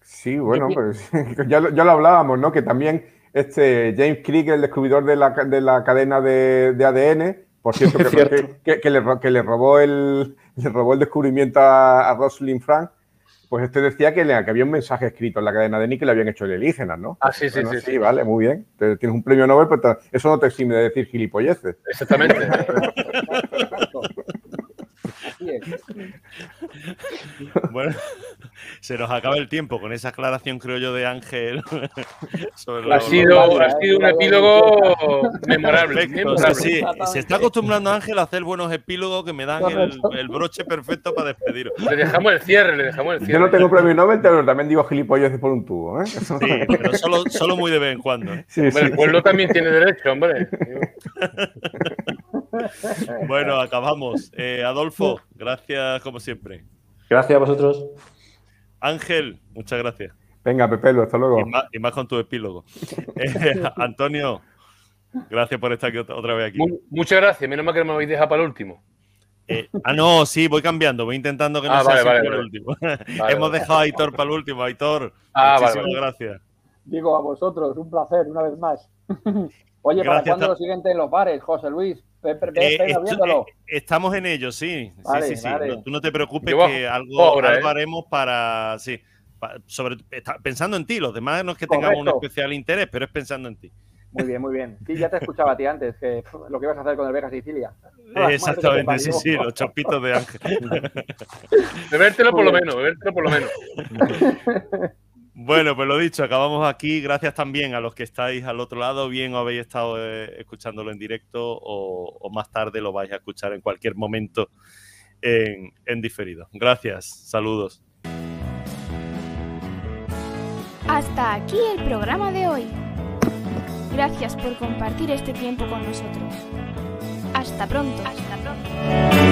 Sí, bueno, pues ya, ya, lo hablábamos, ¿no? Que también este James Crick, el descubridor de la, de la cadena de, de ADN, por cierto, que, que, que, le, que, le, robó el, le robó el descubrimiento a, a Rosalind Frank, pues este decía que, le- que había un mensaje escrito en la cadena de Nick que le habían hecho alienígenas, ¿no? Ah, sí, sí, Bueno, sí, sí. vale, muy bien. Te- tienes un premio Nobel, pero te- eso no te exime de decir gilipolleces. Exactamente. Bueno, se nos acaba el tiempo con esa aclaración, creo yo, de Ángel. sobre Ha lo- sido, ha sido un epílogo memorable. Perfecto, memorable. sí, se está acostumbrando Ángel a hacer buenos epílogos que me dan el, broche perfecto para despediros. Le dejamos el cierre, le dejamos el Yo cierre. no tengo premio Nobel, pero también digo gilipolleces por un tubo, ¿eh? Sí, pero solo, solo muy de vez en cuando. ¿eh? Sí, Hombre, sí, el pueblo también tiene derecho, hombre. Bueno, acabamos. Eh, Adolfo, gracias como siempre. Gracias a vosotros. Ángel, muchas gracias. Venga, Pepelo, hasta luego. Y más, y más con tu epílogo. Eh, Antonio, gracias por estar aquí otra, vez aquí. Mu- muchas gracias. Menos mal que no me habéis dejado para el último. Eh, ah, no, sí, voy cambiando, voy intentando que no Ah, sea vale, el vale. último. Vale, Hemos vale. dejado a Aitor para el último. Aitor, Ah, muchísimas vale. gracias. Digo a vosotros, un placer, una vez más. Oye, ¿para Gracias, cuándo lo siguiente en los bares, José Luis? Ve, ve- ve Eh, esto- eh, estamos en ello, sí. Sí, Vale, sí, sí. vale. No, tú no te preocupes Yo que algo, ¿eh? haremos para. Sí. sobre, está- pensando en ti, los demás no es que tengamos un especial interés, pero es pensando en ti. Muy bien, muy bien. Sí, ya te escuchaba a ti antes, que lo que ibas a hacer con el Vega Sicilia. Exactamente, te sí, sí, los chopitos de Ángel. Bebértelo por lo menos, bebértelo por lo menos. Bueno, pues lo dicho, acabamos aquí. Gracias también a los que estáis al otro lado, bien o habéis estado eh, escuchándolo en directo o, más tarde lo vais a escuchar en cualquier momento en, en diferido. Gracias, saludos. Hasta aquí el programa de hoy. Gracias por compartir este tiempo con nosotros. Hasta pronto. Hasta pronto.